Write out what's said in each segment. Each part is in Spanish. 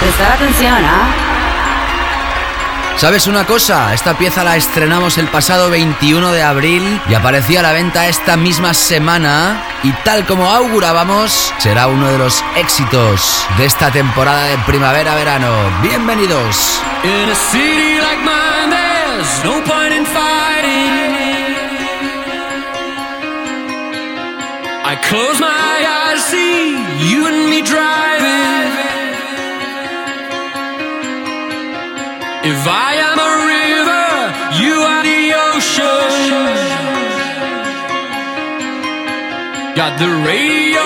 Prestar atención, ¿ah? ¿Sabes una cosa? Esta pieza la estrenamos el pasado 21 de abril y aparecía a la venta esta misma semana y tal como augurábamos, será uno de los éxitos de esta temporada de primavera-verano. Bienvenidos. In a city like mine, there's no point in fighting. I close my eyes, see you and me driving. If I am a river, you are the ocean. Got the radio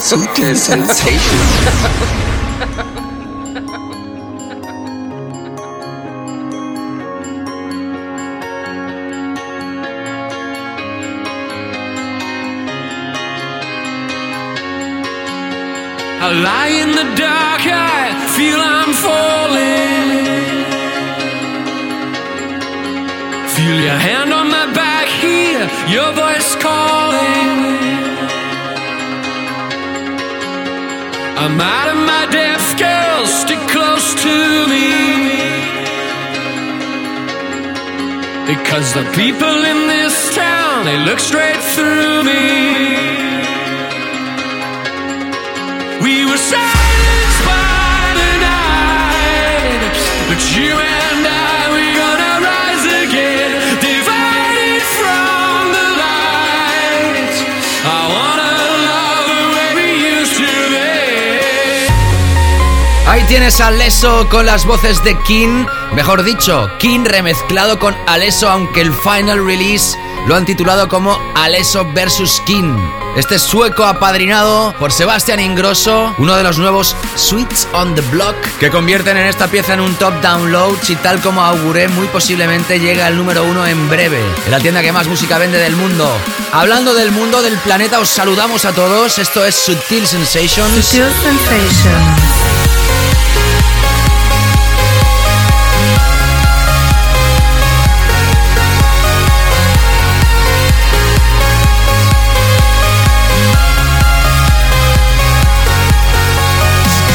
Sutil Sensations. I lie in the dark, I feel I'm falling. Feel your hand on my back, hear your voice calling. Of my depth, girl, stick close to me. Because the people in this town, they look straight through me. We were silenced by the night, but you tienes a Alesso con las voces de King, mejor dicho, King remezclado con Alesso, aunque el final release lo han titulado como Alesso vs King. Este sueco apadrinado por Sebastián Ingrosso, uno de los nuevos Sweets on the Block, que convierten en esta pieza en un top download y tal como auguré, muy posiblemente llega al número uno en breve, en la tienda que más música vende del mundo. Hablando del mundo, del planeta, os saludamos a todos, esto es Sutil Sensations. Sutil Sensations.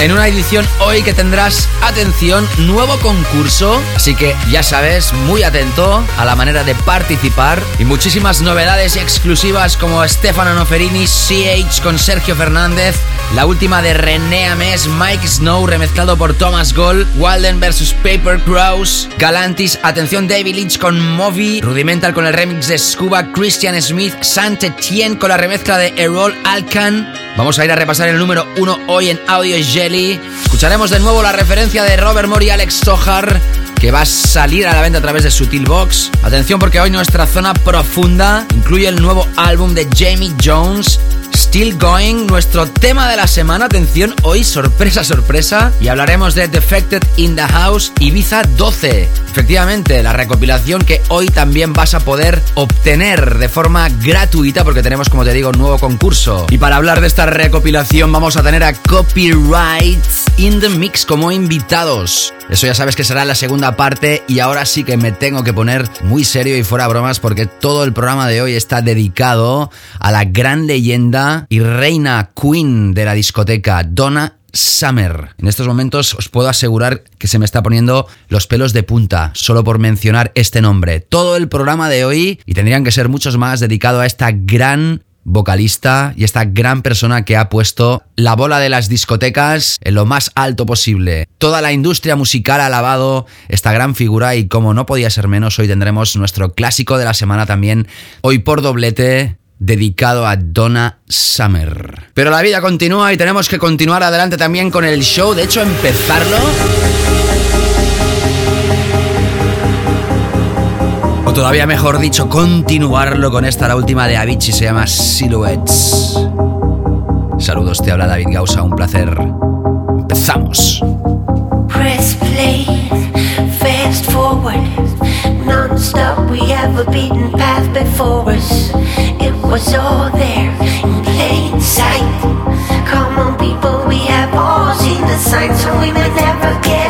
En una edición hoy que tendrás, atención, nuevo concurso, así que ya sabes, muy atento a la manera de participar. Y muchísimas novedades exclusivas como Stefano Noferini, CH con Sergio Fernández, la última de René Ames, Mike Snow remezclado por Thomas Gold, Walden vs Paper Crows, Galantis, atención David Lynch con Movi, Rudimental con el remix de Scuba, Christian Smith, Saint Etienne con la remezcla de Errol Alcan. Vamos a ir a repasar el número uno hoy en Audio Jelly. Escucharemos de nuevo la referencia de Robert Moore y Alex Sohar que va a salir a la venta a través de Sutil Box. Atención porque hoy nuestra zona profunda incluye el nuevo álbum de Jamie Jones, Still Going, nuestro tema de la semana. Atención, hoy sorpresa, sorpresa. Y hablaremos de Defected in the House Ibiza 12. Efectivamente, la recopilación que hoy también vas a poder obtener de forma gratuita porque tenemos, como te digo, un nuevo concurso. Y para hablar de esta recopilación vamos a tener a Copyrights in the Mix como invitados. Eso ya sabes que será la segunda parte y ahora sí que me tengo que poner muy serio y fuera bromas porque todo el programa de hoy está dedicado a la gran leyenda y reina queen de la discoteca, Donna Summer. En estos momentos os puedo asegurar que se me está poniendo los pelos de punta solo por mencionar este nombre. Todo el programa de hoy, y tendrían que ser muchos más, dedicado a esta gran vocalista y esta gran persona que ha puesto la bola de las discotecas en lo más alto posible. Toda la industria musical ha alabado esta gran figura y como no podía ser menos, hoy tendremos nuestro clásico de la semana también, hoy por doblete, dedicado a Donna Summer. Pero la vida continúa y tenemos que continuar adelante también con el show, de hecho empezarlo O todavía mejor dicho, continuarlo con esta, la última de Avicii, se llama Silhouettes. Saludos, te habla David Gausa, un placer. Empezamos. Was all there in plain sight. Come on, people, we have all seen the signs, so we may never get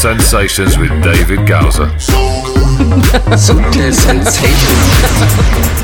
Sensations with David Gowser. Subtle Sensations.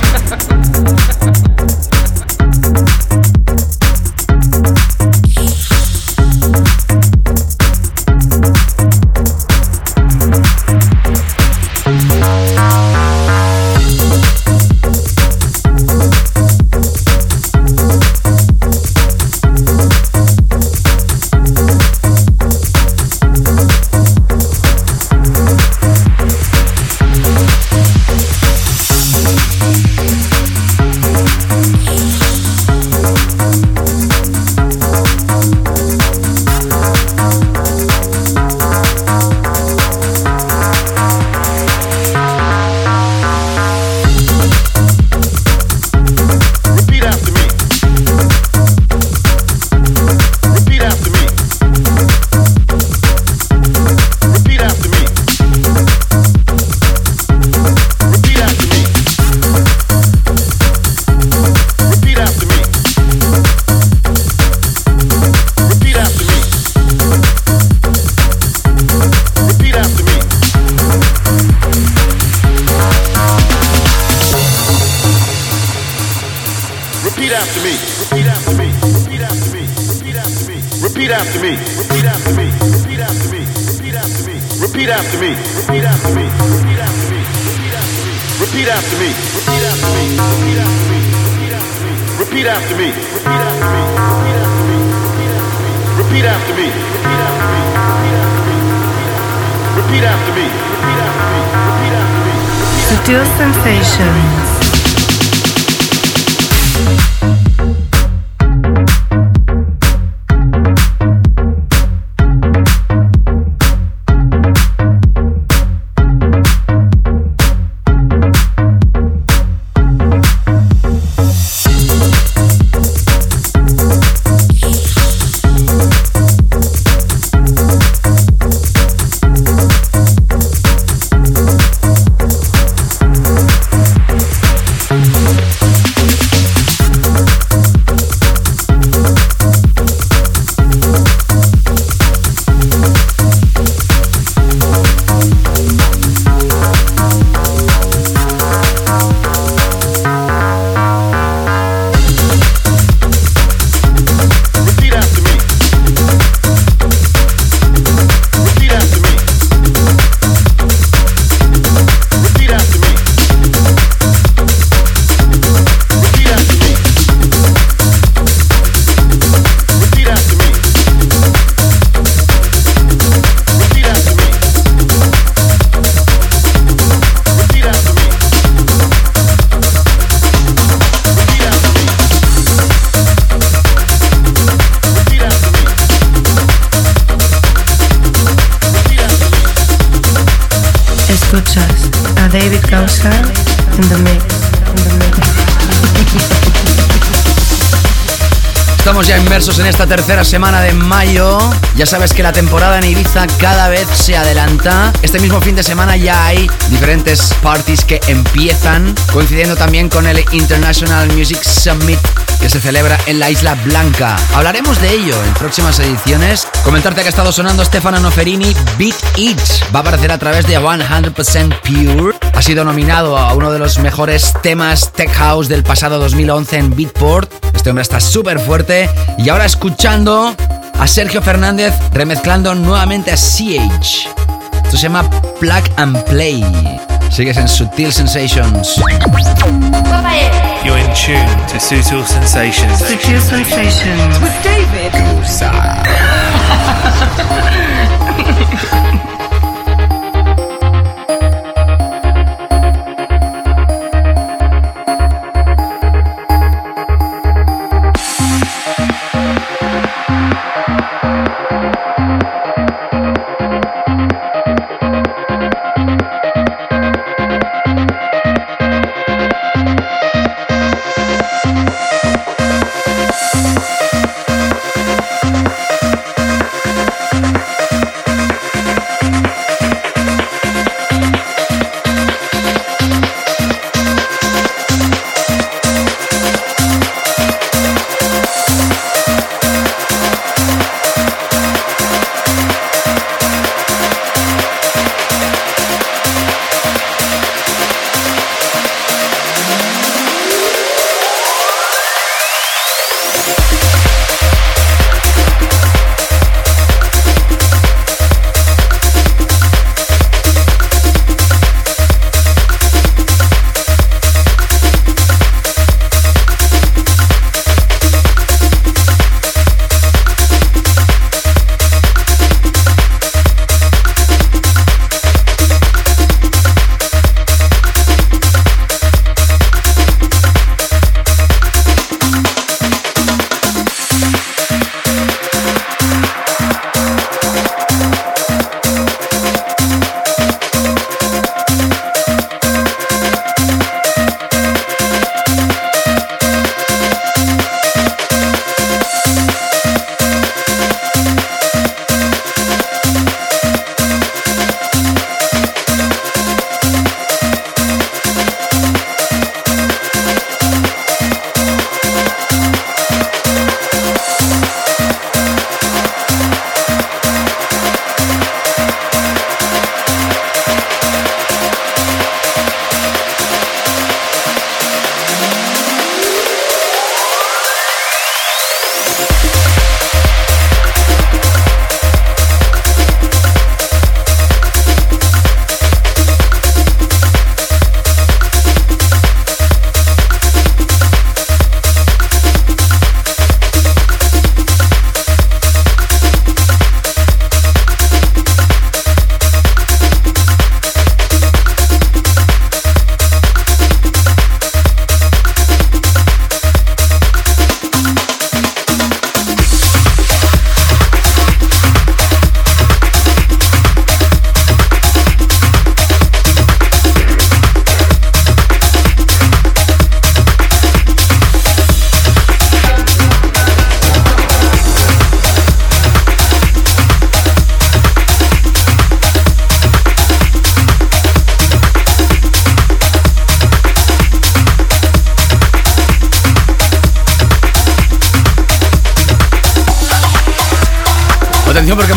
Me. Repeat after me. Repeat after me. Repeat after me. Repeat after me. Repeat after me. Repeat after me. Repeat after me. Repeat after me. Repeat after me. Repeat after me. Repeat after me. Sutil sensations. Tercera semana de mayo. Ya sabes que la temporada en Ibiza cada vez se adelanta. Este mismo fin de semana ya hay diferentes parties que empiezan, coincidiendo también con el International Music Summit que se celebra en la Isla Blanca. Hablaremos de ello en próximas ediciones. Comentarte que ha estado sonando Stefano Noferini, Beat It. Va a aparecer a través de 100% Pure. Ha sido nominado a uno de los mejores temas tech house del pasado 2011 en Beatport. Este hombre está súper fuerte. Y ahora escuchando a Sergio Fernández remezclando nuevamente a CH. Esto se llama Plug and Play. Sigues en Sutil Sensations. You're in tune to Sutil Sensations. Sutil sensations. With David.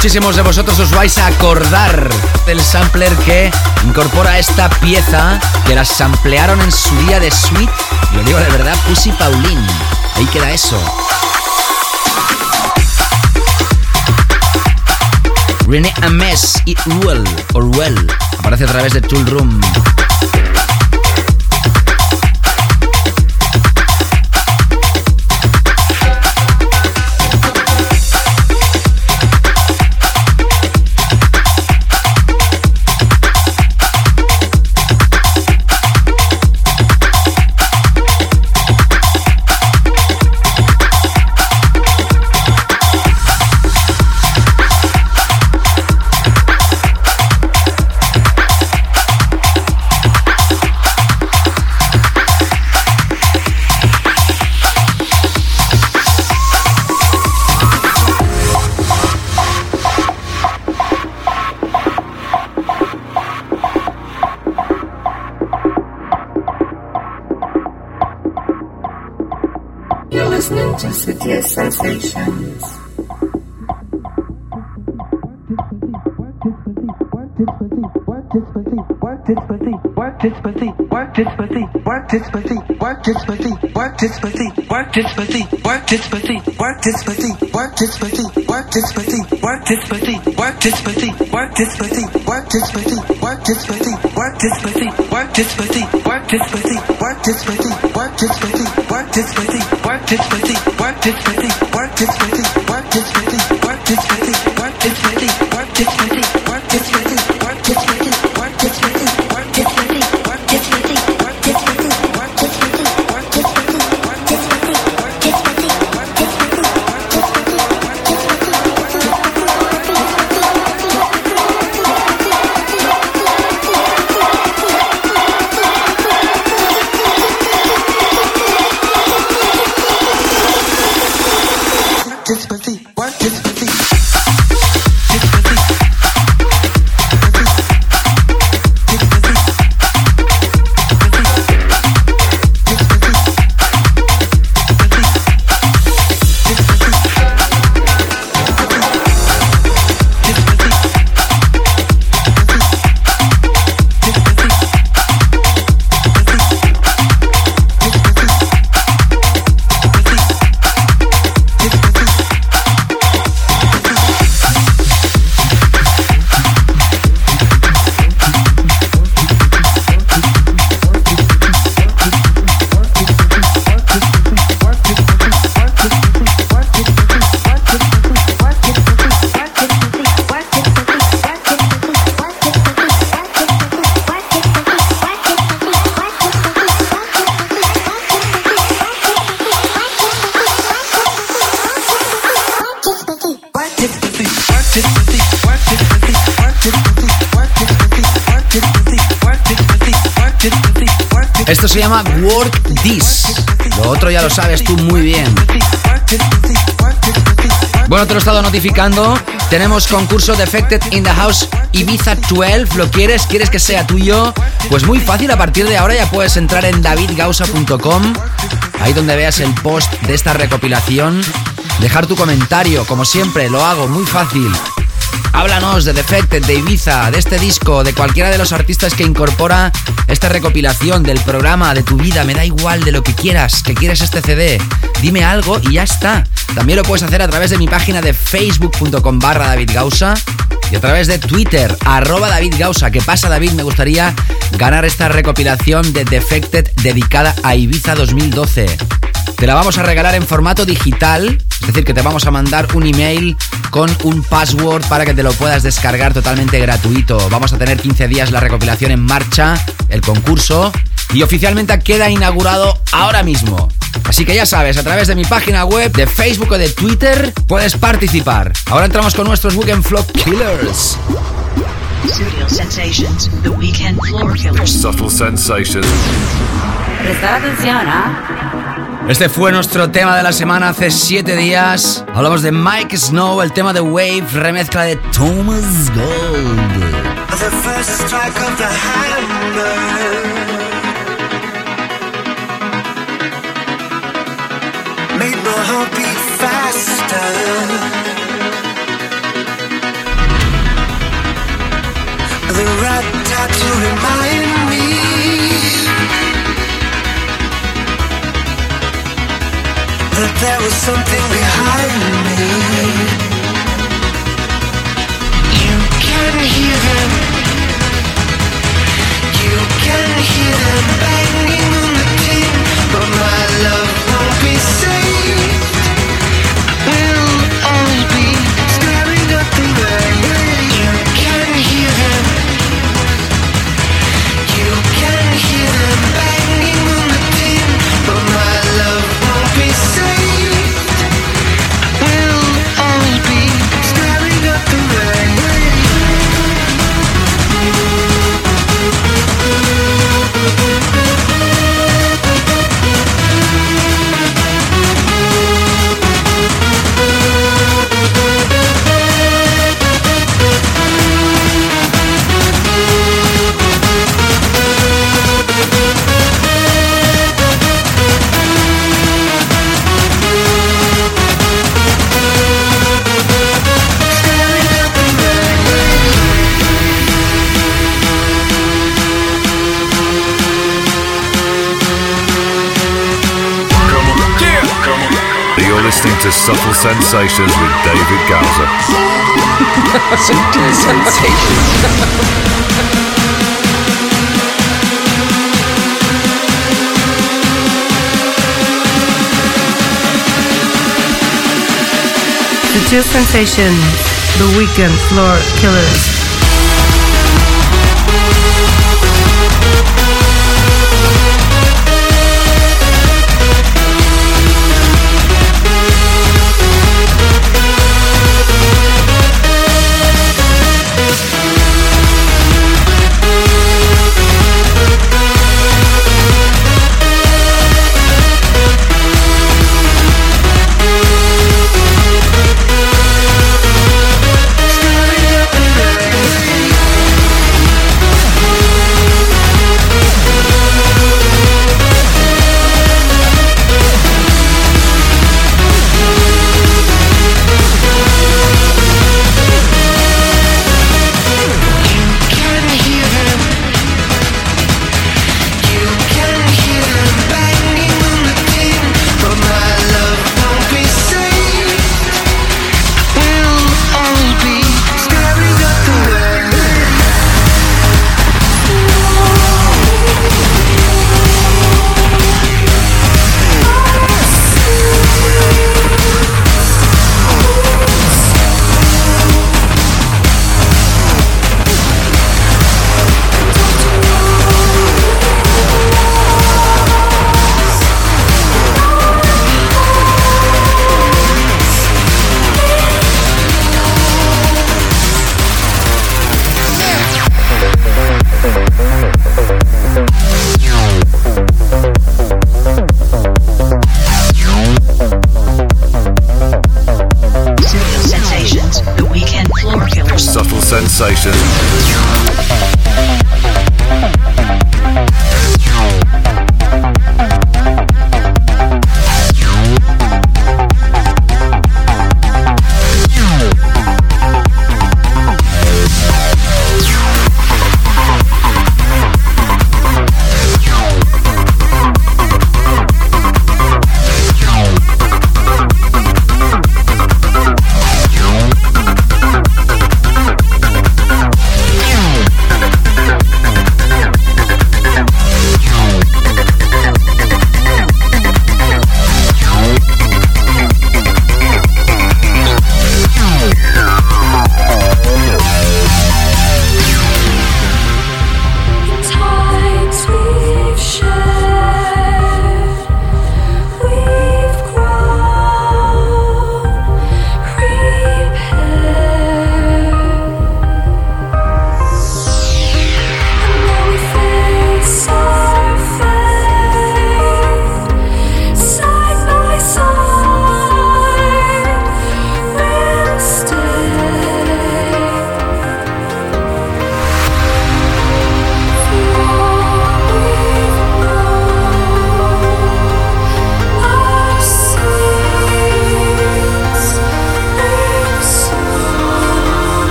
muchísimos de vosotros os vais a acordar del sampler que incorpora esta pieza que la samplearon en su día de Sweet. Lo digo de verdad, Pussy Pauline. Ahí queda eso. René Ames y Ruel, Orwell, aparece a través de Tool Room. this pussy, work this pussy, work this pussy, work this pussy, work this pussy, work this pussy, work this pussy, work this pussy, work this pussy, work this pussy, work this pussy, work this pussy, work this pussy, work this pussy, work this pussy, work this pussy, work this pussy, work this pussy, work this pussy, work this pussy. Ya lo sabes tú muy bien. Bueno, te lo he estado notificando. Tenemos concurso Defected in the House Ibiza 12. ¿Lo quieres? ¿Quieres que sea tuyo? Pues muy fácil. A partir de ahora ya puedes entrar en davidgausa.com. Ahí donde veas el post de esta recopilación. Dejar tu comentario. Como siempre, lo hago muy fácil. Háblanos de Defected, de Ibiza, de este disco, de cualquiera de los artistas que incorpora esta recopilación del programa, de tu vida, me da igual de lo que quieras, que quieres este CD. Dime algo y ya está. También lo puedes hacer a través de mi página de facebook.com barra David Gausa y a través de Twitter, arroba David Gausa. ¿Qué pasa, David? Me gustaría ganar esta recopilación de Defected dedicada a Ibiza 2012. Te la vamos a regalar en formato digital, es decir, que te vamos a mandar un email con un password para que te lo puedas descargar totalmente gratuito. Vamos a tener 15 días la recopilación en marcha, el concurso, y oficialmente queda inaugurado ahora mismo. Así que ya sabes, a través de mi página web, de Facebook o de Twitter, puedes participar. Ahora entramos con nuestros Weekend Flow Killers. Studio Sensations, the weekend floor killers. Subtle sensations. Prestar atención, ¿ah? Este fue nuestro tema de la semana hace 7 días. Hablamos de Mike Snow, el tema de Wave, remezcla de Thomas Gold. the remind there was something behind me. You can hear them. You can hear them banging on the tin, but my love won't be safe. listening to Subtle Sensations with David Gowser. Subtle Sensations. Subtle Sensations, The Weekend Floor Killers.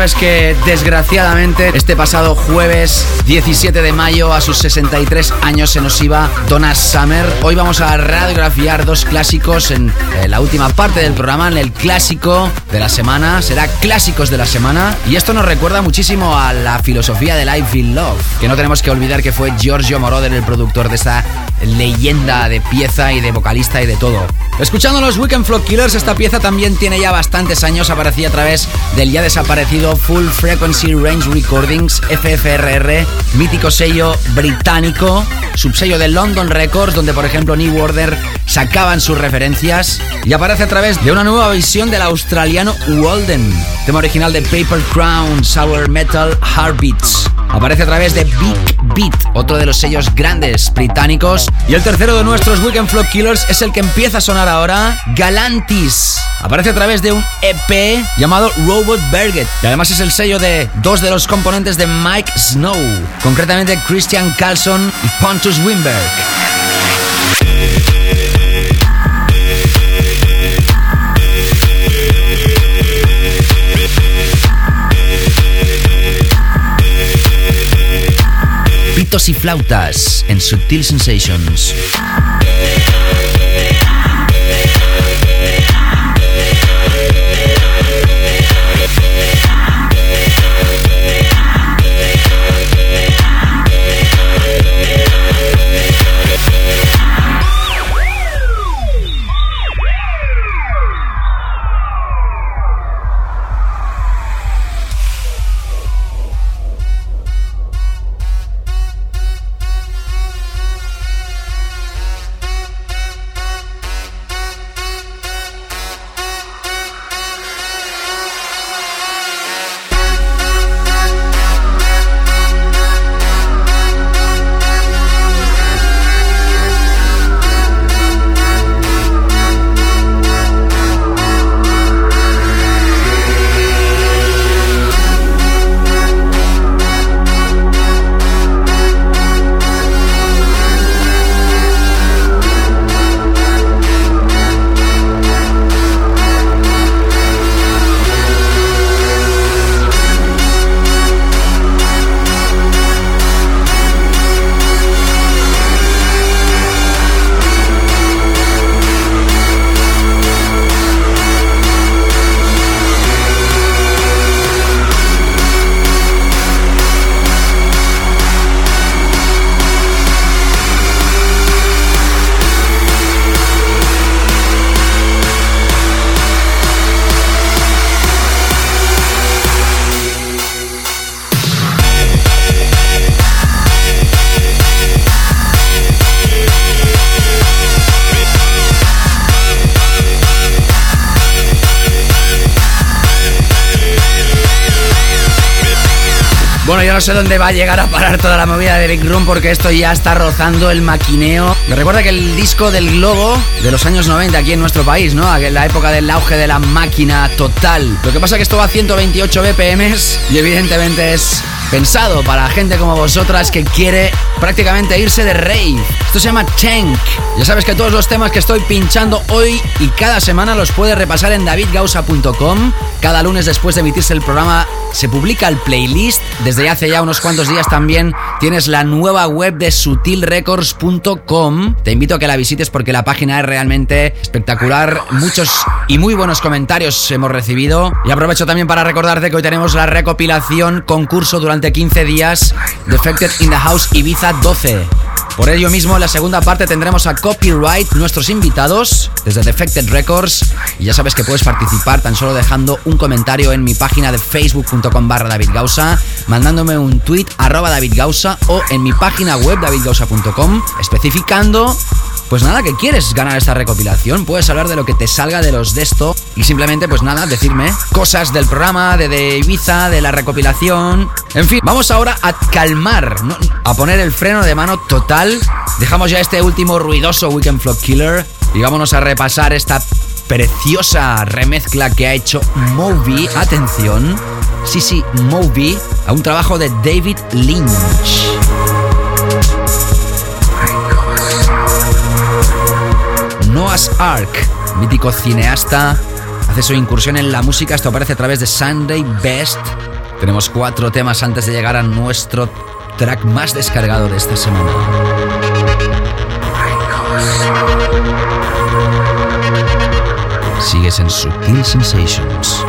Sabes que desgraciadamente este pasado jueves 17 de mayo a sus 63 años se nos iba Donna Summer. Hoy vamos a radiografiar dos clásicos en eh, la última parte del programa, en el clásico de la semana. Será clásicos de la semana. Y esto nos recuerda muchísimo a la filosofía de Life in Love. Que no tenemos que olvidar que fue Giorgio Moroder el productor de esta leyenda de pieza y de vocalista y de todo. Escuchando los Weekend Flow Killers, esta pieza también tiene ya bastantes años. Aparecía a través del ya desaparecido aparecido Full Frequency Range Recordings, FFRR, mítico sello británico, subsello de London Records, donde por ejemplo New Order sacaban sus referencias, y aparece a través de una nueva visión del australiano Walden, tema original de Paper Crown, Sour Metal Heartbeats. Aparece a través de Big Otro de los sellos grandes británicos. Y el tercero de nuestros Weekend Flow Killers es el que empieza a sonar ahora, Galantis. Aparece a través de un EP llamado Robot Berget. Y además es el sello de dos de los componentes de Mike Snow, concretamente Christian Carlson y Pontus Wimberg. Pitos y flautas en Subtil Sensations. Dónde va a llegar a parar toda la movida de Big Room porque esto ya está rozando el maquineo. Me recuerda que el disco del Globo de los años 90 aquí en nuestro país, ¿no? La época del auge de la máquina total. Lo que pasa es que esto va a 128 BPMs y evidentemente es pensado para gente como vosotras que quiere prácticamente irse de rave. Esto se llama Tank. Ya sabes que todos los temas que estoy pinchando hoy y cada semana los puedes repasar en davidgausa.com. Cada lunes después de emitirse el programa se publica el playlist. Desde hace ya unos cuantos días también tienes la nueva web de sutilrecords.com. Te invito a que la visites porque la página es realmente espectacular. Muchos y muy buenos comentarios hemos recibido. Y aprovecho también para recordarte que hoy tenemos la recopilación concurso durante 15 días Defected in the House Ibiza 12. Por ello mismo, en la segunda parte tendremos a Copyright, nuestros invitados desde Defected Records. Y ya sabes que puedes participar tan solo dejando un comentario en mi página de facebook.com barra David mandándome un tweet arroba David Gausa o en mi página web davidgausa.com especificando pues nada, que quieres ganar esta recopilación, puedes hablar de lo que te salga de los de esto y simplemente, pues nada, decirme cosas del programa, de, de Ibiza, de la recopilación. En fin, vamos ahora a calmar, a poner el freno de mano total. Dejamos ya este último ruidoso Weekend Flock Killer y vámonos a repasar esta preciosa remezcla que ha hecho Moby. Atención, sí, sí, Moby, a un trabajo de David Lynch. Noah's Ark, mítico cineasta hace su incursión en la música. Esto aparece a través de Sunday Best. Tenemos cuatro temas antes de llegar a nuestro track más descargado de esta semana. Sigues en Subtil Sensations.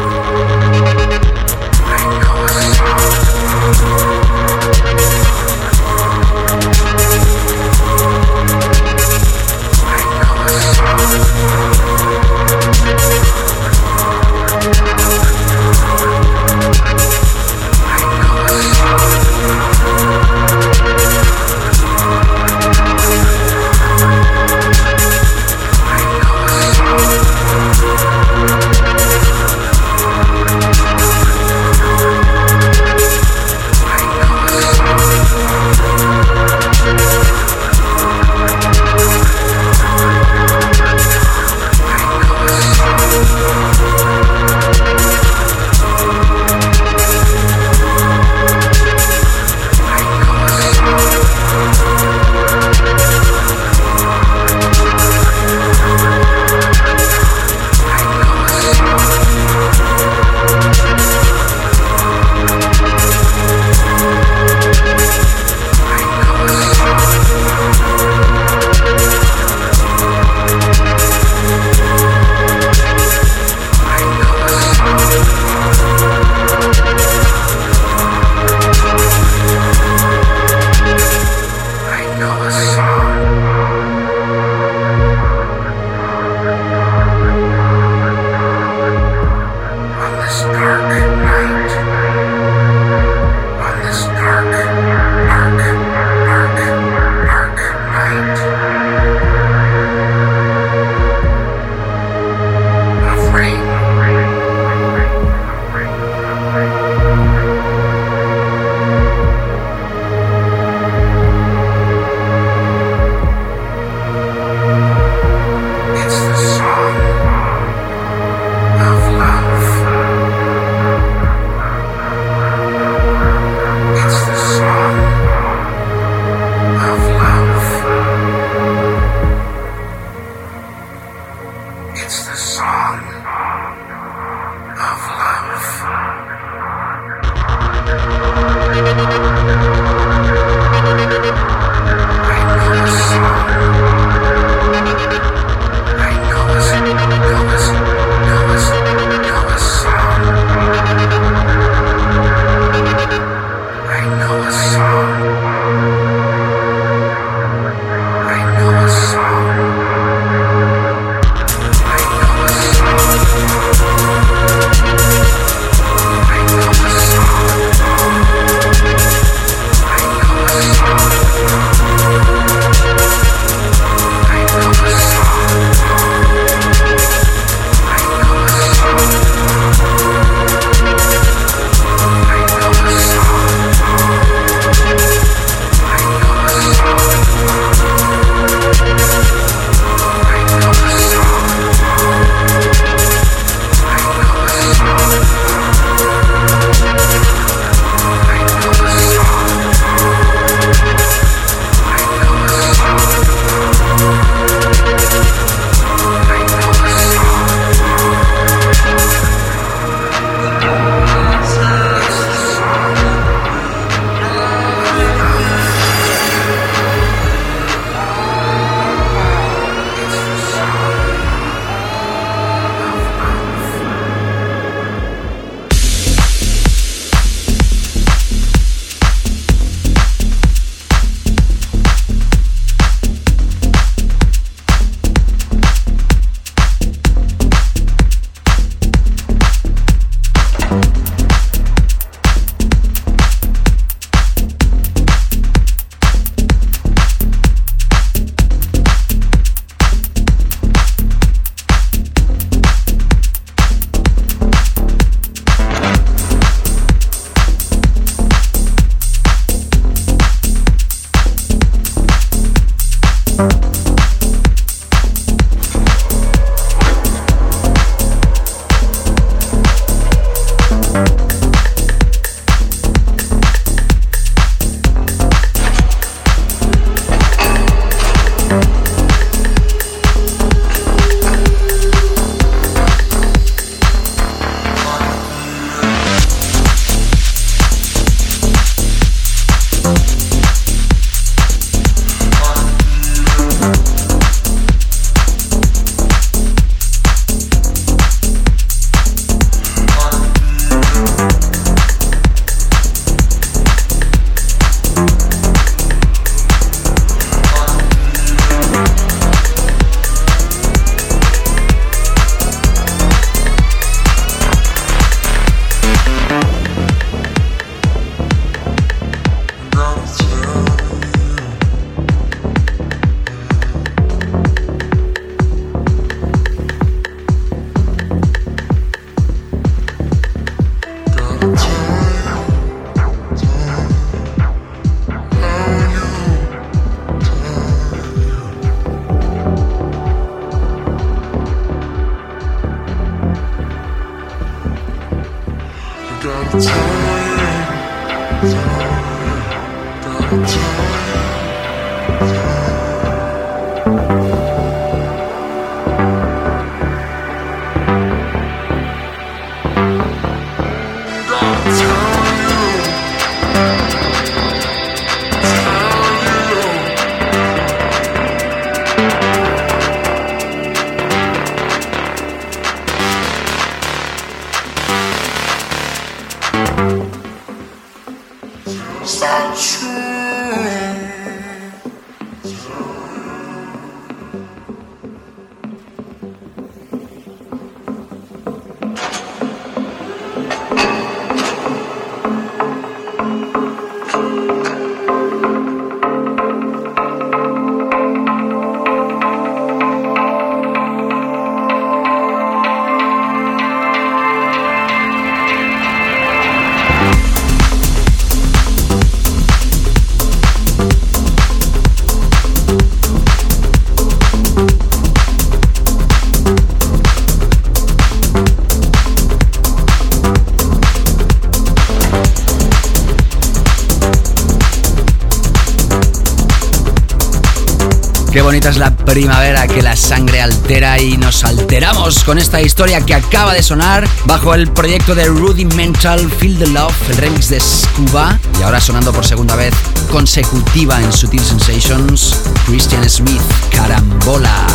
Qué bonita es la primavera que la sangre altera y nos alteramos con esta historia que acaba de sonar bajo el proyecto de Rudimental Feel the Love, el remix de Scuba y ahora sonando por segunda vez consecutiva en Sutil Sensations, Christian Smith, Carambola.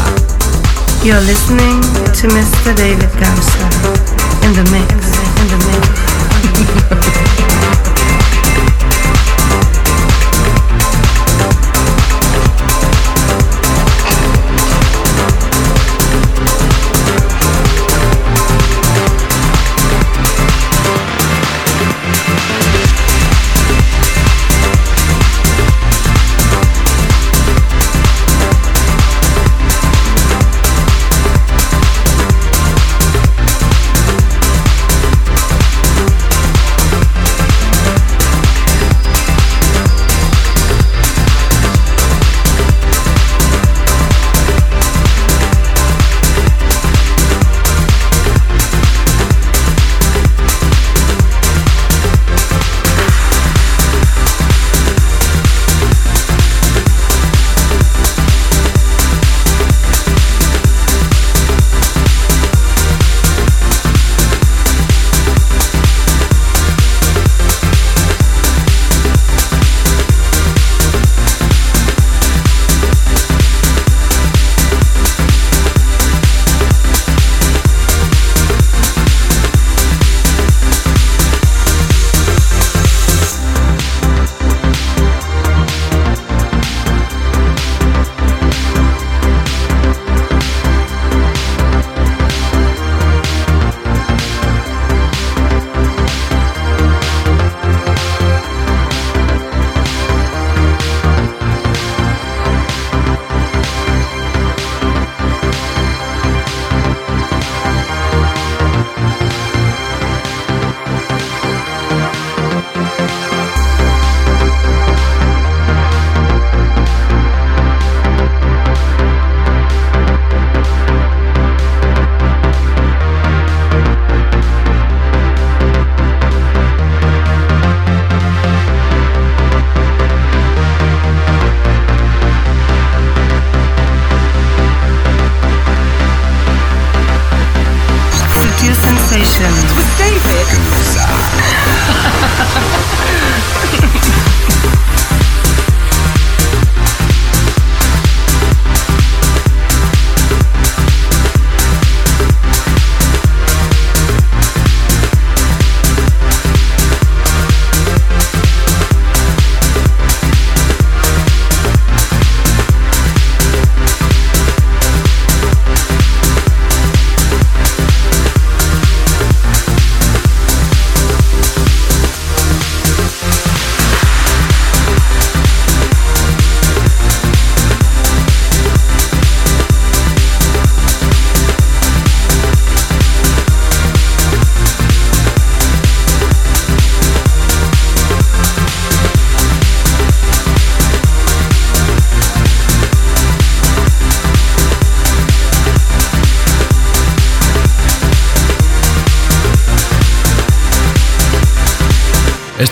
You're listening to Mr. David in the mix, in the mix.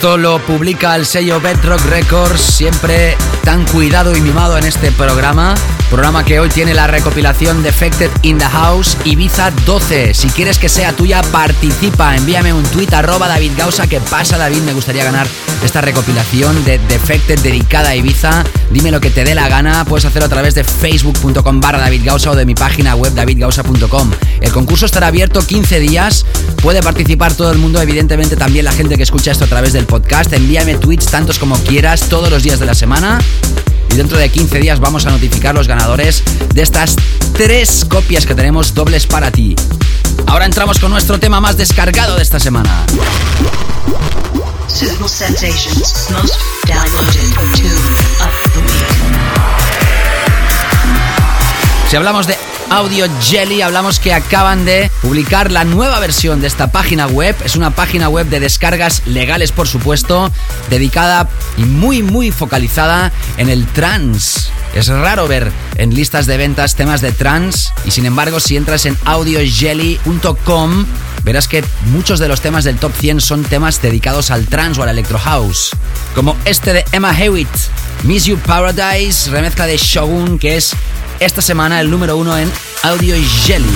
Esto lo publica el sello Bedrock Records, siempre tan cuidado y mimado en este programa. Programa que hoy tiene la recopilación Defected in the House Ibiza 12. Si quieres que sea tuya, participa. Envíame un tweet arroba David Gausa. ¿Qué pasa, David? Me gustaría ganar esta recopilación de Defected dedicada a Ibiza. Dime lo que te dé la gana. Puedes hacerlo a través de facebook.com barra David Gausa o de mi página web davidgausa.com. El concurso estará abierto 15 días. Puede participar todo el mundo, evidentemente también la gente que escucha esto a través del podcast. Envíame tweets tantos como quieras todos los días de la semana. Y dentro de 15 días vamos a notificar los ganadores de estas tres copias que tenemos dobles para ti. Ahora entramos con nuestro tema más descargado de esta semana. Si hablamos de Audio Jelly, hablamos que acaban de publicar la nueva versión de esta página web. Es una página web de descargas legales, por supuesto, dedicada y muy, muy focalizada en el trans. Es raro ver en listas de ventas temas de trans y sin embargo si entras en audiojelly.com verás que muchos de los temas del top 100 son temas dedicados al trans o al electro house. Como este de Emma Hewitt, Miss You Paradise, remezcla de Shogun, que es esta semana el número uno en Audio Jelly.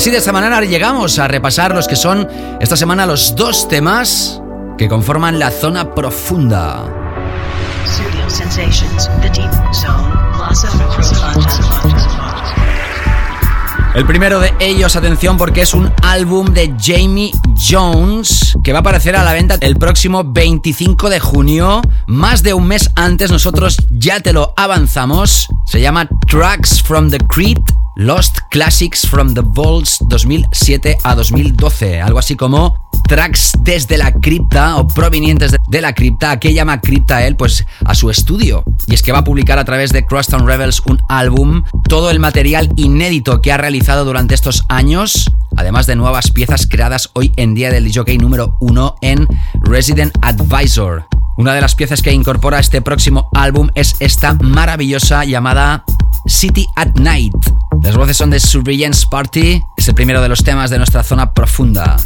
Así de esta manera llegamos a repasar los que son esta semana los dos temas que conforman la zona profunda. El primero de ellos, atención, porque es un álbum de Jamie Jones que va a aparecer a la venta el próximo 25 de junio. Más de un mes antes, nosotros ya te lo avanzamos. Se llama Tracks from the Crypt Lost Classics from the Vaults 2007 a 2012. Algo así como tracks desde la cripta o provenientes de la cripta. ¿A qué llama cripta él? Pues a su estudio. Y es que va a publicar a través de Crosstown Rebels un álbum, todo el material inédito que ha realizado durante estos años, además de nuevas piezas creadas hoy en día del DJ número uno en Resident Advisor. Una de las piezas que incorpora este próximo álbum es esta maravillosa llamada City at Night. Las voces son de Surveillance Party, es el primero de los temas de nuestra zona profunda.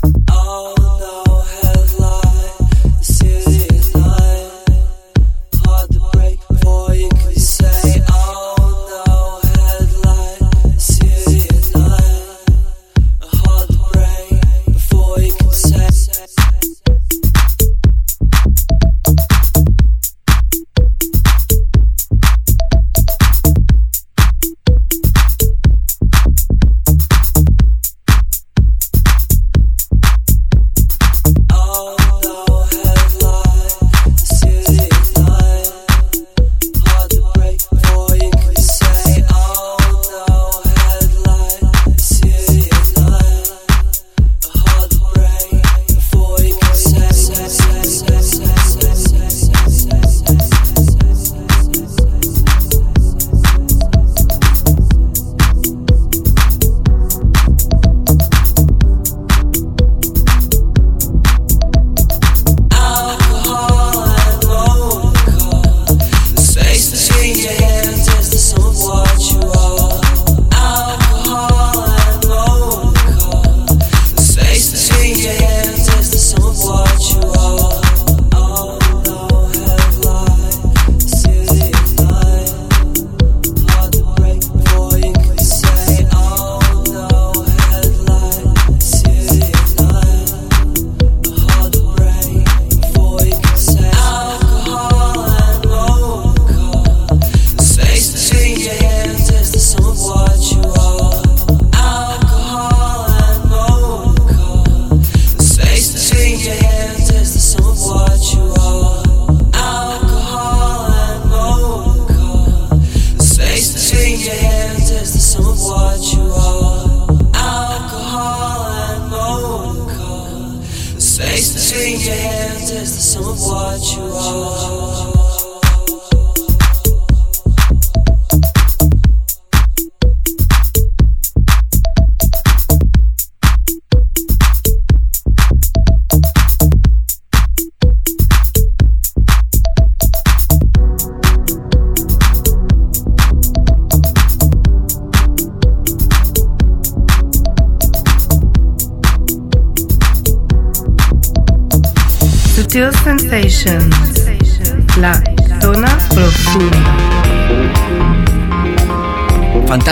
Raise your hands as the sum of what you are.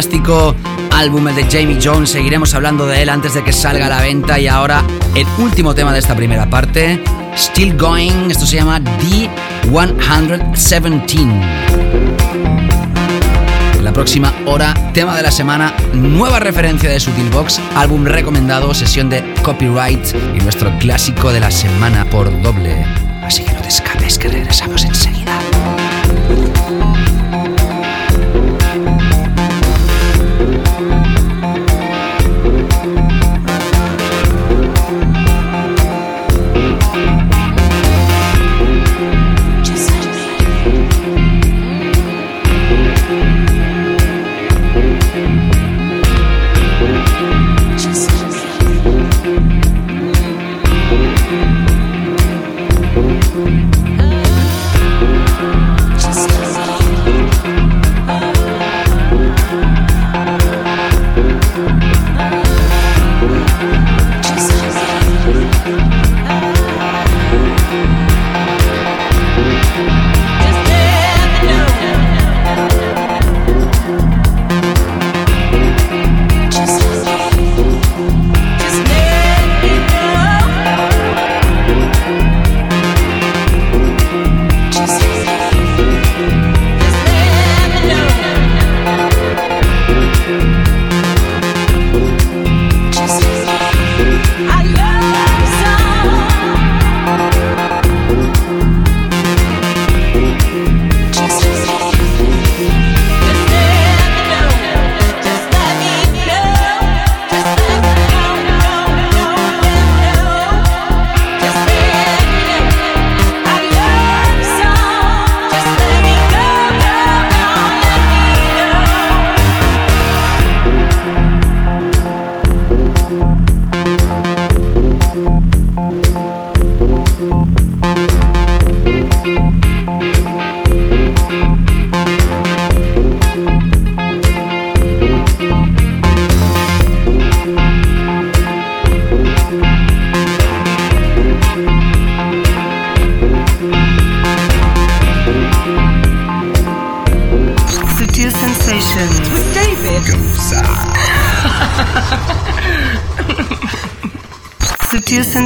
Fantástico álbum el de Jamie Jones, seguiremos hablando de él antes de que salga a la venta y ahora el último tema de esta primera parte, Still Going, esto se llama D117. En la próxima hora, tema de la semana, nueva referencia de Sutilbox, álbum recomendado, sesión de copyright y nuestro clásico de la semana por doble. Así que no te escapes que regresamos enseguida. Sutil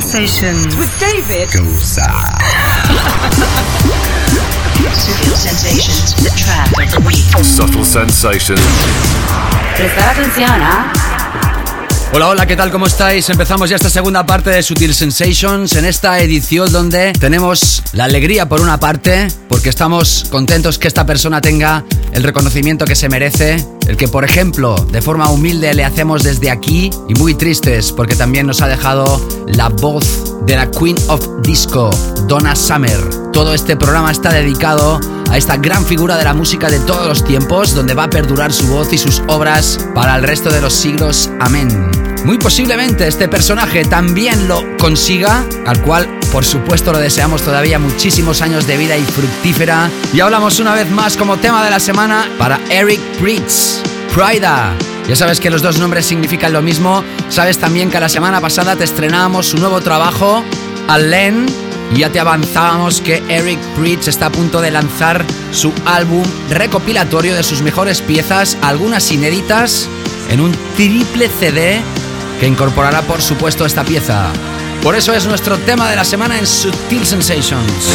Sensations with David Sutil Sensations, the track of the week. Subtle sensations. Prestar atención, ¿ah? Hola, hola, ¿qué tal? ¿Cómo estáis? Empezamos ya esta segunda parte de Sutil Sensations en esta edición donde tenemos la alegría por una parte, porque estamos contentos que esta persona tenga el reconocimiento que se merece, el que por ejemplo de forma humilde le hacemos desde aquí y muy tristes porque también nos ha dejado la voz de la Queen of Disco, Donna Summer. Todo este programa está dedicado a esta gran figura de la música de todos los tiempos, donde va a perdurar su voz y sus obras para el resto de los siglos. Amén. Muy posiblemente este personaje también lo consiga, al cual por supuesto lo deseamos todavía muchísimos años de vida y fructífera. Y hablamos una vez más como tema de la semana para Eric Pritz, Prida. Ya sabes que los dos nombres significan lo mismo. Sabes también que la semana pasada te estrenábamos su nuevo trabajo, Allen. Y ya te avanzábamos que Eric Pritz está a punto de lanzar su álbum recopilatorio de sus mejores piezas, algunas inéditas, en un triple CD que incorporará por supuesto esta pieza. Por eso es nuestro tema de la semana en Subtil Sensations.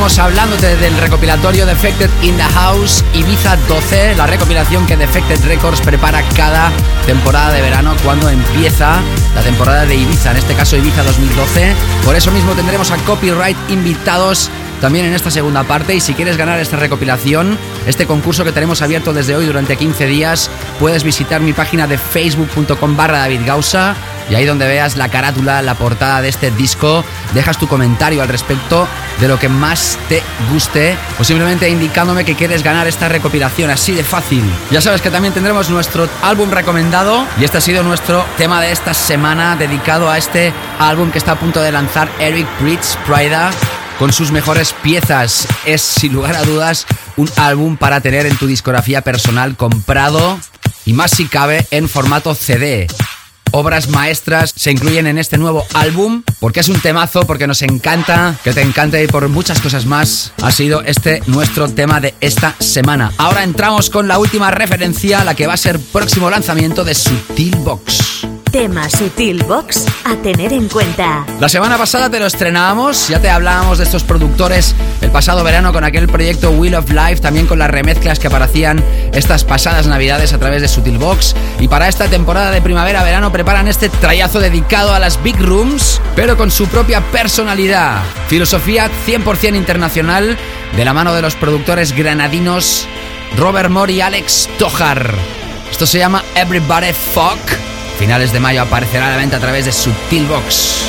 Seguimos hablándote del recopilatorio Defected in the House Ibiza 12, la recopilación que Defected Records prepara cada temporada de verano cuando empieza la temporada de Ibiza, en este caso Ibiza 2012. Por eso mismo tendremos a Copyright invitados también en esta segunda parte y si quieres ganar esta recopilación, este concurso que tenemos abierto desde hoy durante 15 días, puedes visitar mi página de facebook.com barra David Gausa y ahí donde veas la carátula, la portada de este disco, dejas tu comentario al respecto de lo que más te guste o simplemente indicándome que quieres ganar esta recopilación así de fácil. Ya sabes que también tendremos nuestro álbum recomendado y este ha sido nuestro tema de esta semana dedicado a este álbum que está a punto de lanzar Eric Bridge Prida con sus mejores piezas. Es sin lugar a dudas un álbum para tener en tu discografía personal comprado y más si cabe en formato CD obras maestras se incluyen en este nuevo álbum, porque es un temazo, porque nos encanta, que te encante y por muchas cosas más ha sido este nuestro tema de esta semana. Ahora entramos con la última referencia, la que va a ser próximo lanzamiento de Sutil Box. Tema Sutil Box a tener en cuenta. La semana pasada te lo estrenábamos, ya te hablábamos de estos productores el pasado verano con aquel proyecto Wheel of Life, también con las remezclas que aparecían estas pasadas navidades a través de Sutil Box. Y para esta temporada de primavera-verano preparan este trayazo dedicado a las Big Rooms, pero con su propia personalidad. Filosofía 100% internacional de la mano de los productores granadinos Robert Moore y Alex Tojar. Esto se llama Everybody Fuck finales de mayo aparecerá la venta a través de Subtil Box.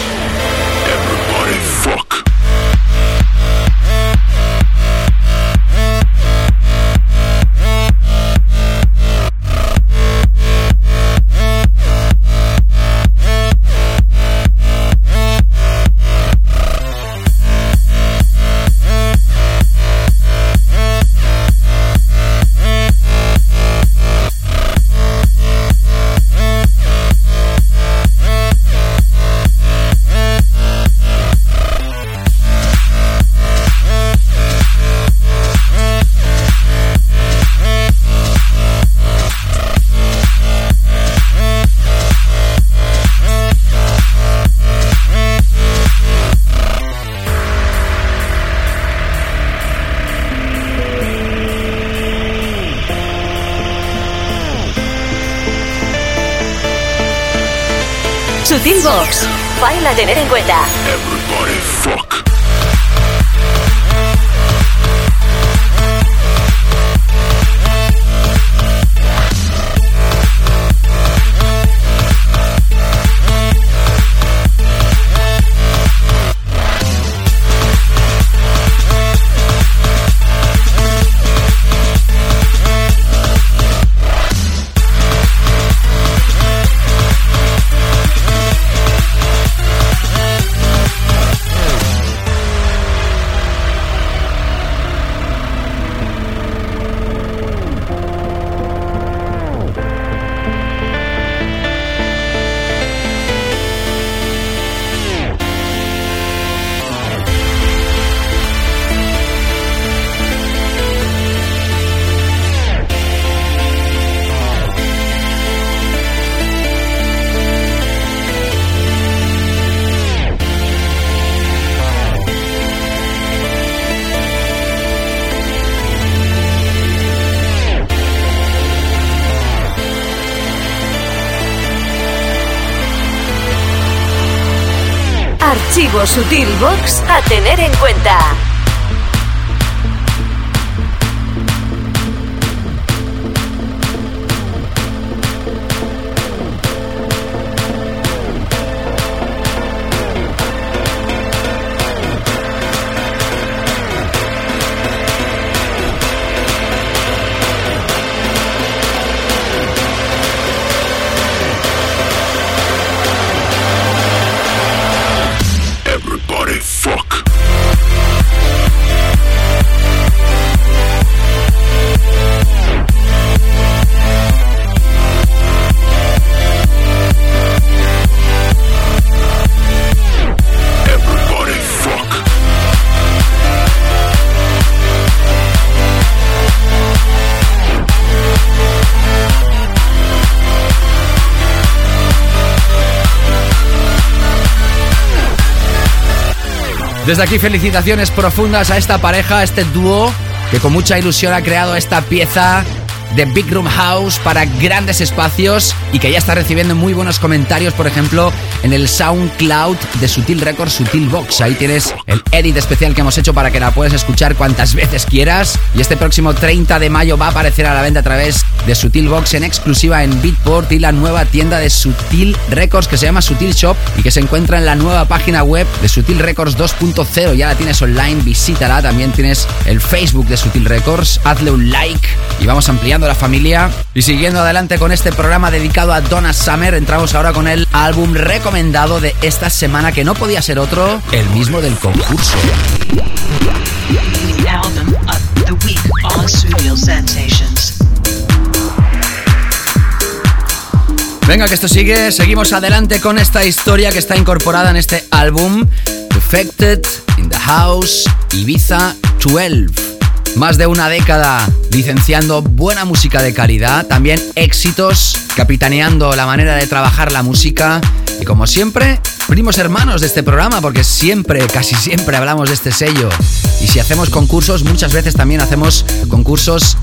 Sutil Box. File a tener en cuenta. Sutil Box a tener en cuenta. Desde aquí felicitaciones profundas a esta pareja, a este dúo que con mucha ilusión ha creado esta pieza de Big Room House para grandes espacios y que ya está recibiendo muy buenos comentarios, por ejemplo, en el SoundCloud de Sutil Records, Sutil Box. Ahí tienes el edit especial que hemos hecho para que la puedas escuchar cuantas veces quieras. Y este próximo 30 de mayo va a aparecer a la venta a través de Sutil Box en exclusiva en Beatport y la nueva tienda de Sutil Records que se llama Sutil Shop y que se encuentra en la nueva página web de Sutil Records 2.0. Ya la tienes online, visítala. También tienes el Facebook de Sutil Records. Hazle un like y vamos ampliando la familia. Y siguiendo adelante con este programa dedicado a Donna Summer, entramos ahora con el álbum recomendado de esta semana que no podía ser otro, el mismo del concurso. Venga, que esto sigue. Seguimos adelante con esta historia que está incorporada en este álbum. Defected, In the House, Ibiza 12. Más de una década licenciando buena música de calidad, también éxitos, capitaneando la manera de trabajar la música. Y como siempre, primos hermanos de este programa porque siempre, casi siempre hablamos de este sello. Y si hacemos concursos, muchas veces también hacemos concursos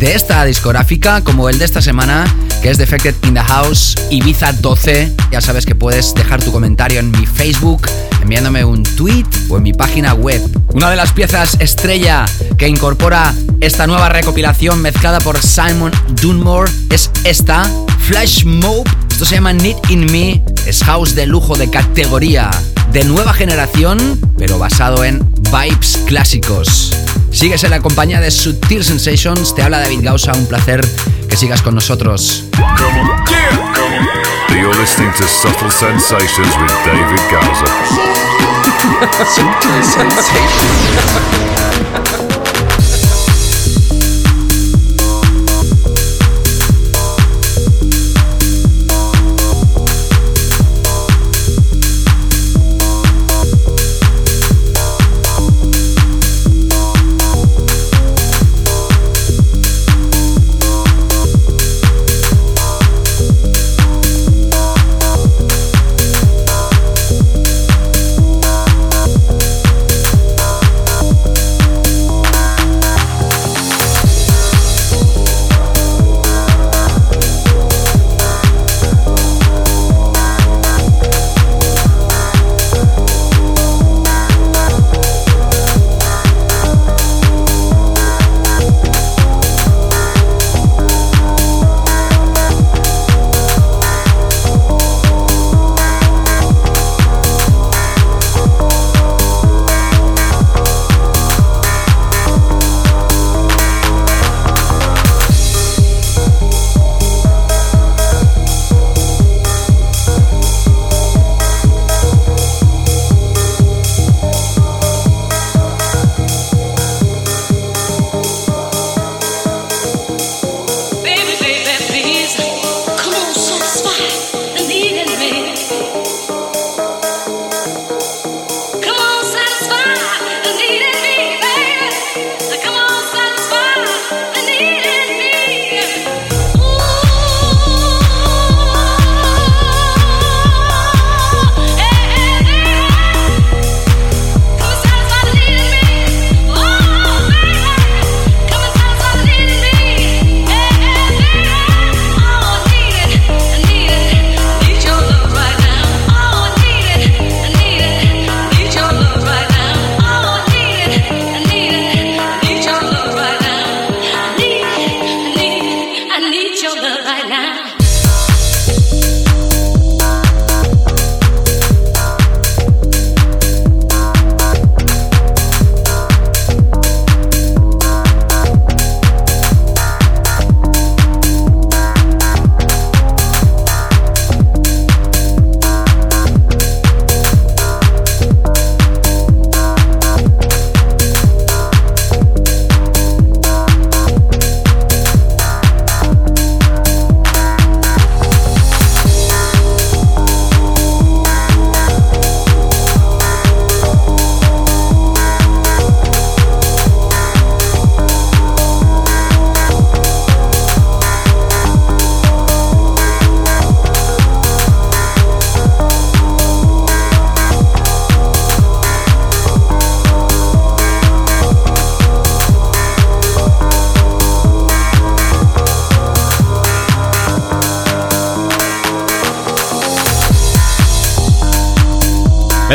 de esta discográfica como el de esta semana, que es Defected in the House Ibiza 12. Ya sabes que puedes dejar tu comentario en mi Facebook, enviándome un tweet o en mi página web. Una de las piezas estrella que incorpora esta nueva recopilación mezclada por Simon Dunmore es esta, Flash Mob. Esto se llama Need in Me, es house de lujo de categoría, de nueva generación, pero basado en vibes clásicos. Sigues en la compañía de Sutil Sensations, te habla David Gausa, un placer que sigas con nosotros. You're listening to Subtle Sensations with David Gowser. Sutil Sensations.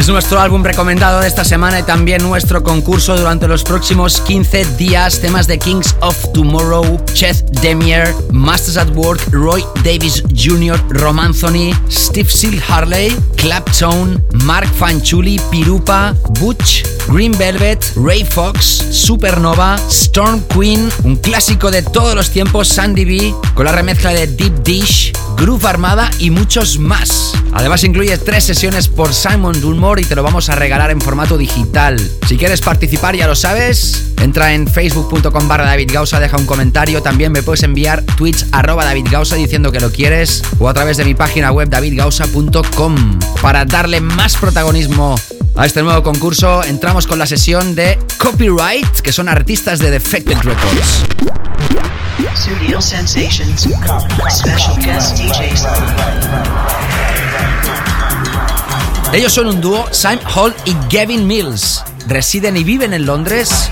Es nuestro álbum recomendado de esta semana y también nuestro concurso durante los próximos 15 días. Temas de Kings of Tomorrow, Chet Demier, Masters at Work, Roy Davis Jr., Romanzoni, Steve Seal Harley, Claptone, Mark Fanchuli, Pirupa, Butch, Green Velvet, Ray Fox, Supernova, Storm Queen, un clásico de todos los tiempos, Sandy B, con la remezcla de Deep Dish, Groove Armada y muchos más. Además incluye tres sesiones por Simon Dunmore y te lo vamos a regalar en formato digital. Si quieres participar ya lo sabes, entra en facebook.com barra David deja un comentario, también me puedes enviar tweets arroba David diciendo que lo quieres o a través de mi página web davidgausa.com. Para darle más protagonismo a este nuevo concurso entramos con la sesión de Copyright, que son artistas de Defected Records. Studio Sensations. Special guest DJs. Ellos son un dúo, Sam Hall y Gavin Mills. Residen y viven en Londres.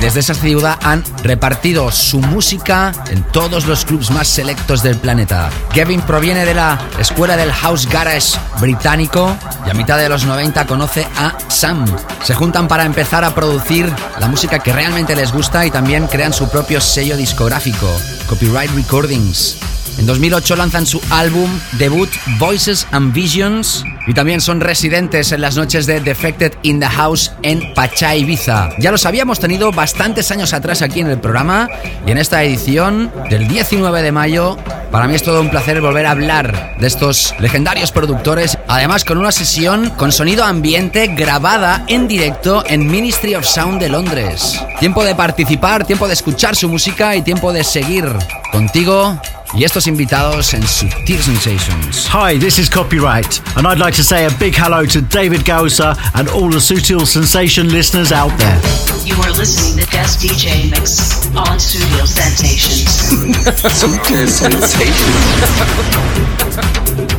Desde esa ciudad han repartido su música en todos los clubs más selectos del planeta. Gavin proviene de la escuela del House Garage británico y a mitad de los 90 conoce a Sam. Se juntan para empezar a producir la música que realmente les gusta y también crean su propio sello discográfico, Copyright Recordings. En 2008 lanzan su álbum debut Voices and Visions y también son residentes en las noches de Defected in the House en Pachá, Ibiza. Ya los habíamos tenido bastantes años atrás aquí en el programa y en esta edición del 19 de mayo para mí es todo un placer volver a hablar de estos legendarios productores, además con una sesión con sonido ambiente grabada en directo en Ministry of Sound de Londres. Tiempo de participar, tiempo de escuchar su música y tiempo de seguir contigo y estos invitados en Subtil Sensations. Hi, this is Copyright, and I'd like to say a big hello to David Gausa and all the Sutil Sensation listeners out there. You are listening to Guest DJ Mix on Studio Sensations. Sutil Sensations. Sensations.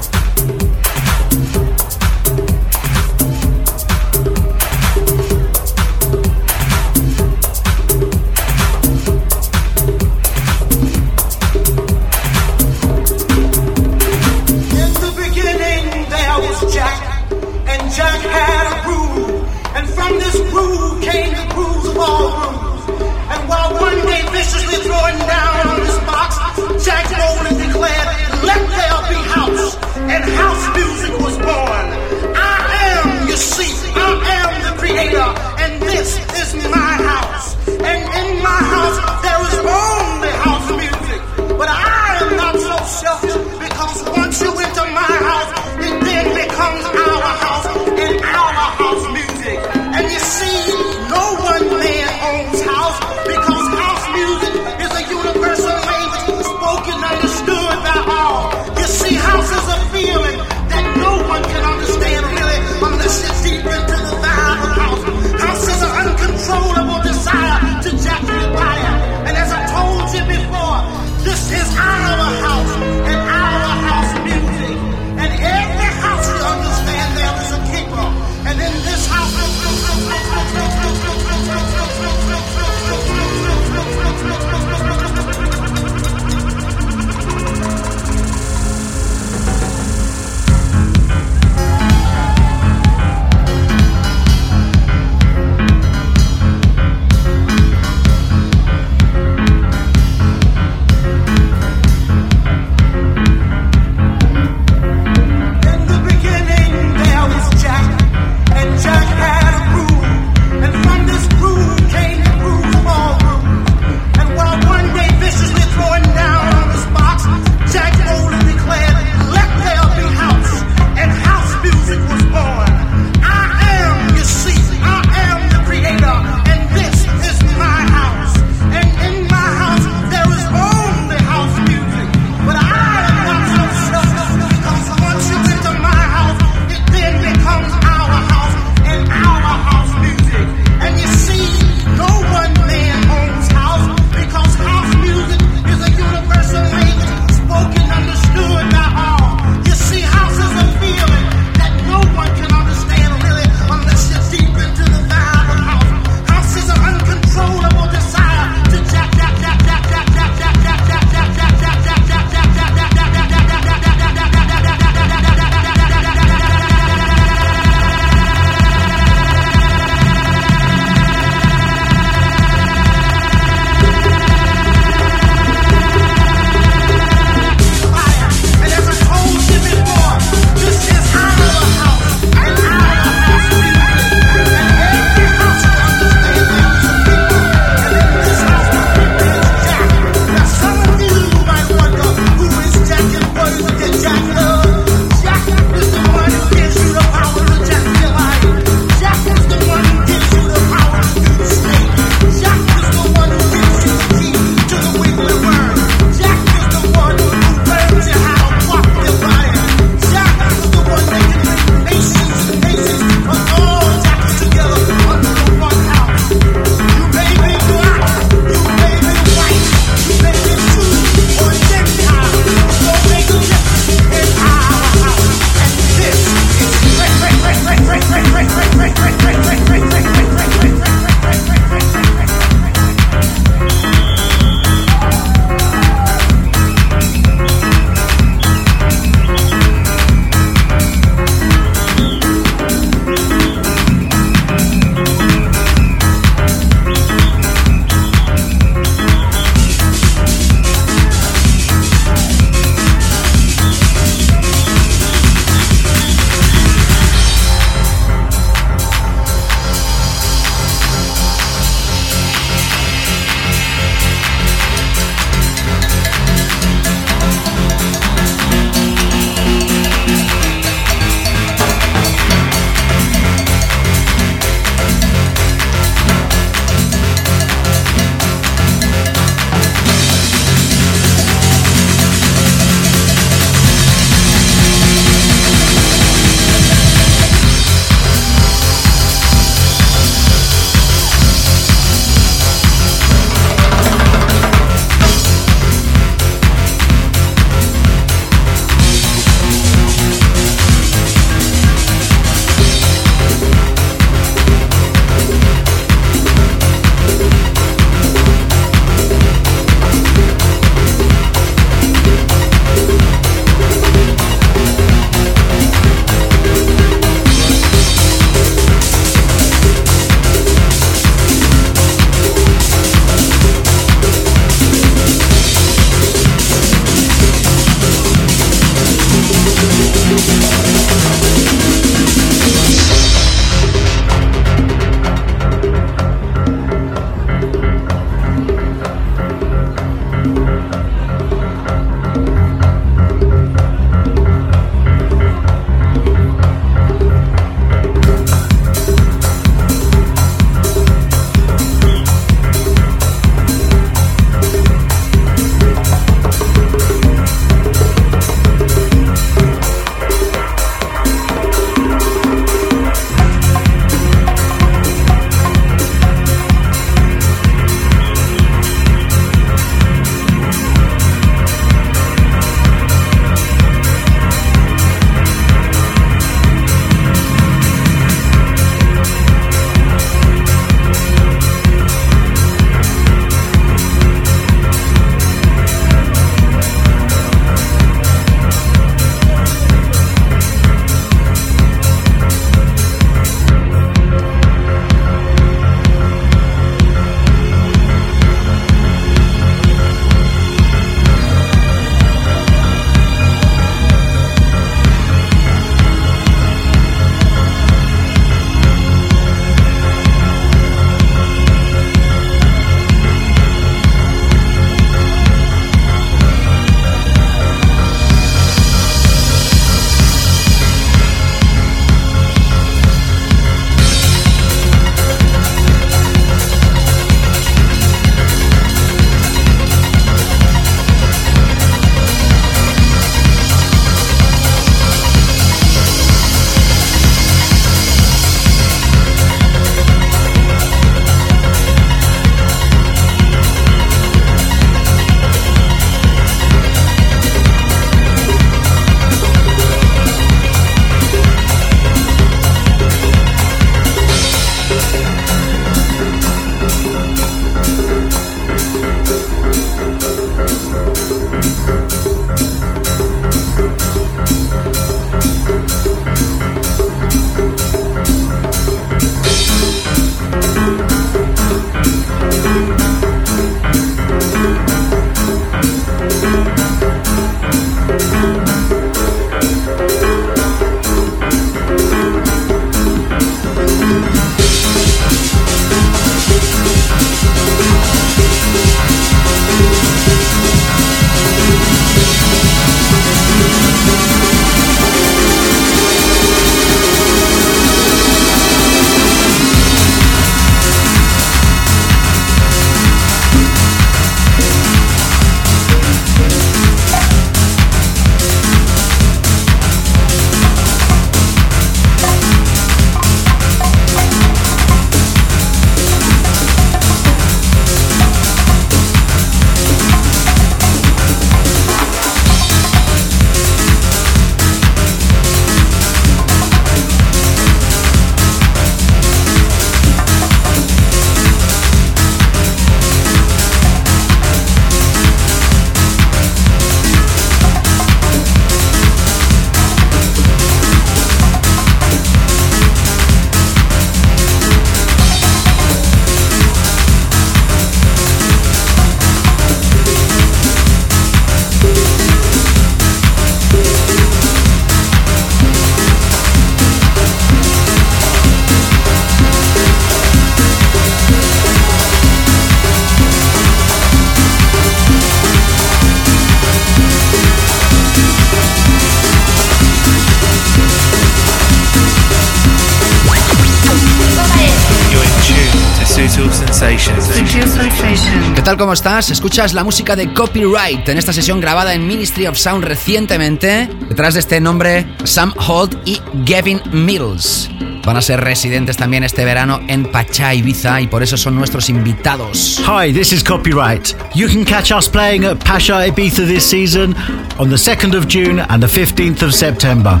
tal? ¿Cómo estás? Escuchas la música de Copyright en esta sesión grabada en Ministry of Sound recientemente. Detrás de este nombre, Sam Holt y Gavin Mills. Van a ser residentes también este verano en Pachá, Ibiza, y por eso son nuestros invitados. Hi, this is Copyright. You can catch us playing at Pasha Ibiza this season on the 2nd of June and the 15th of September.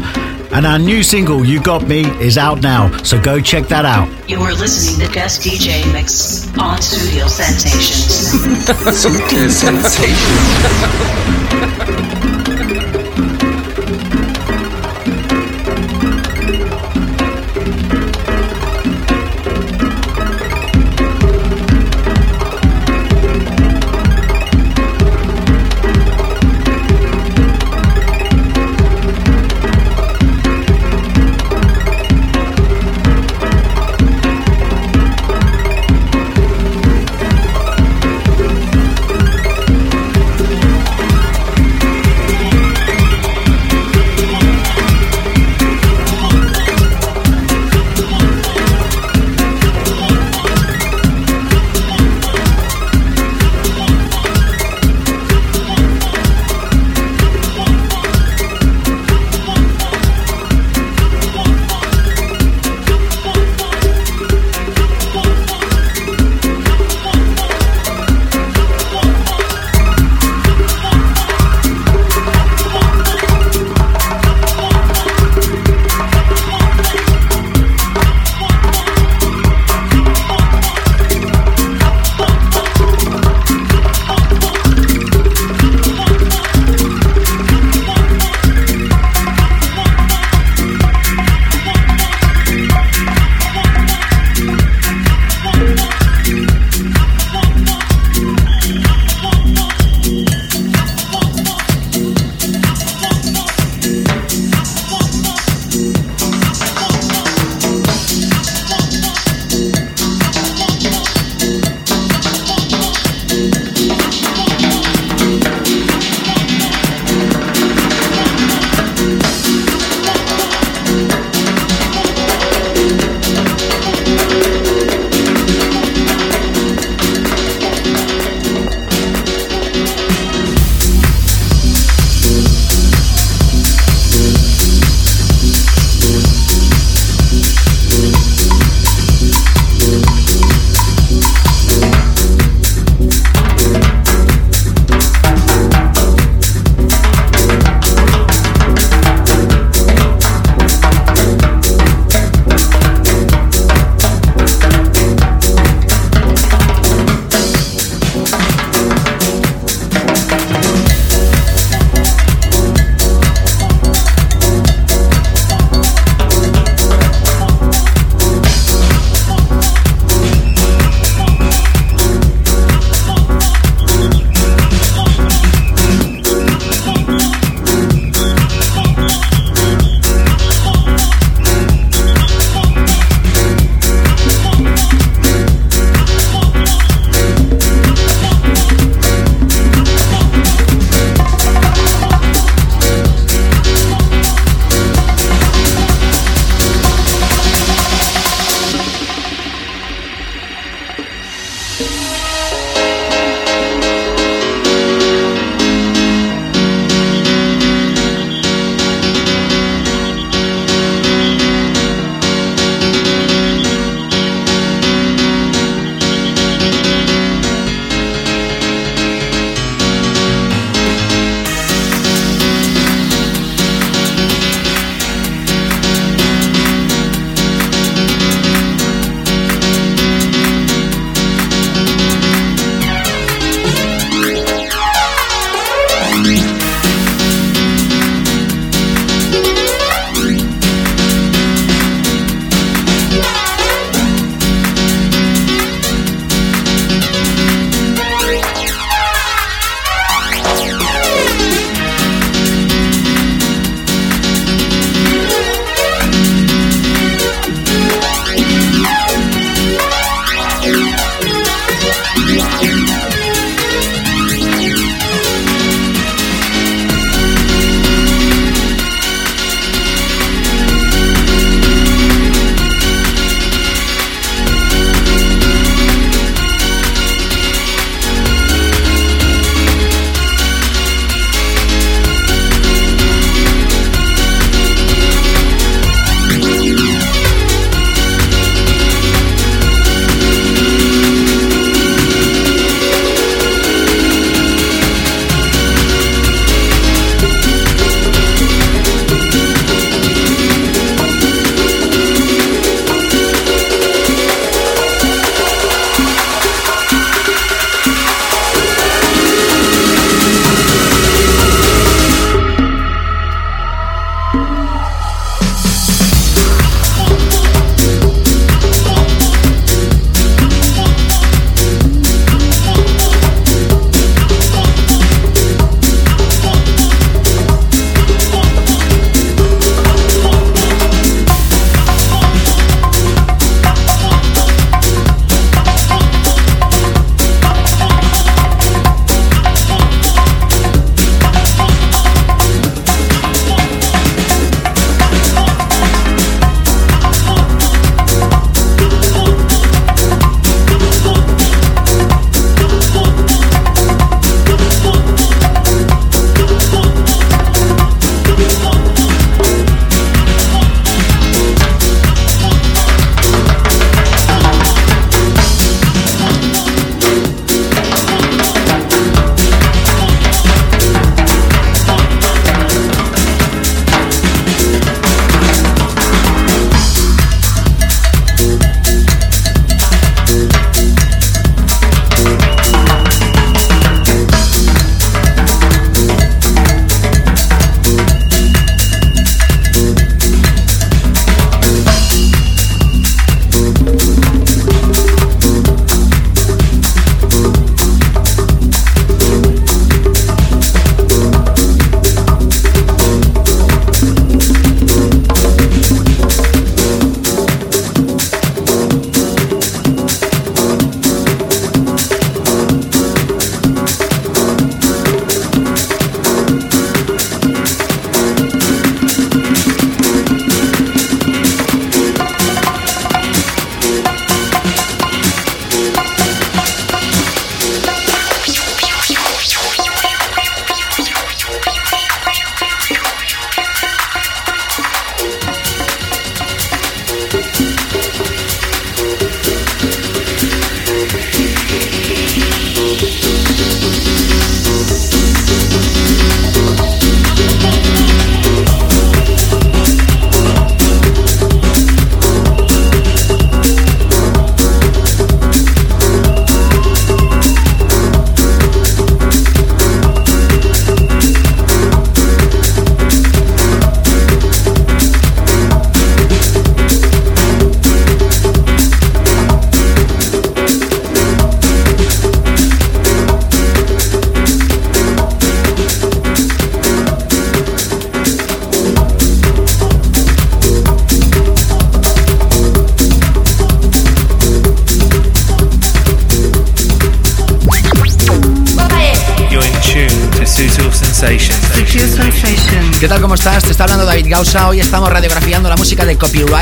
And our new single, You Got Me, is out now, so go check that out. You are listening to Guest DJ Mix on Studio Sensations. Sutil Sensations. Sensations.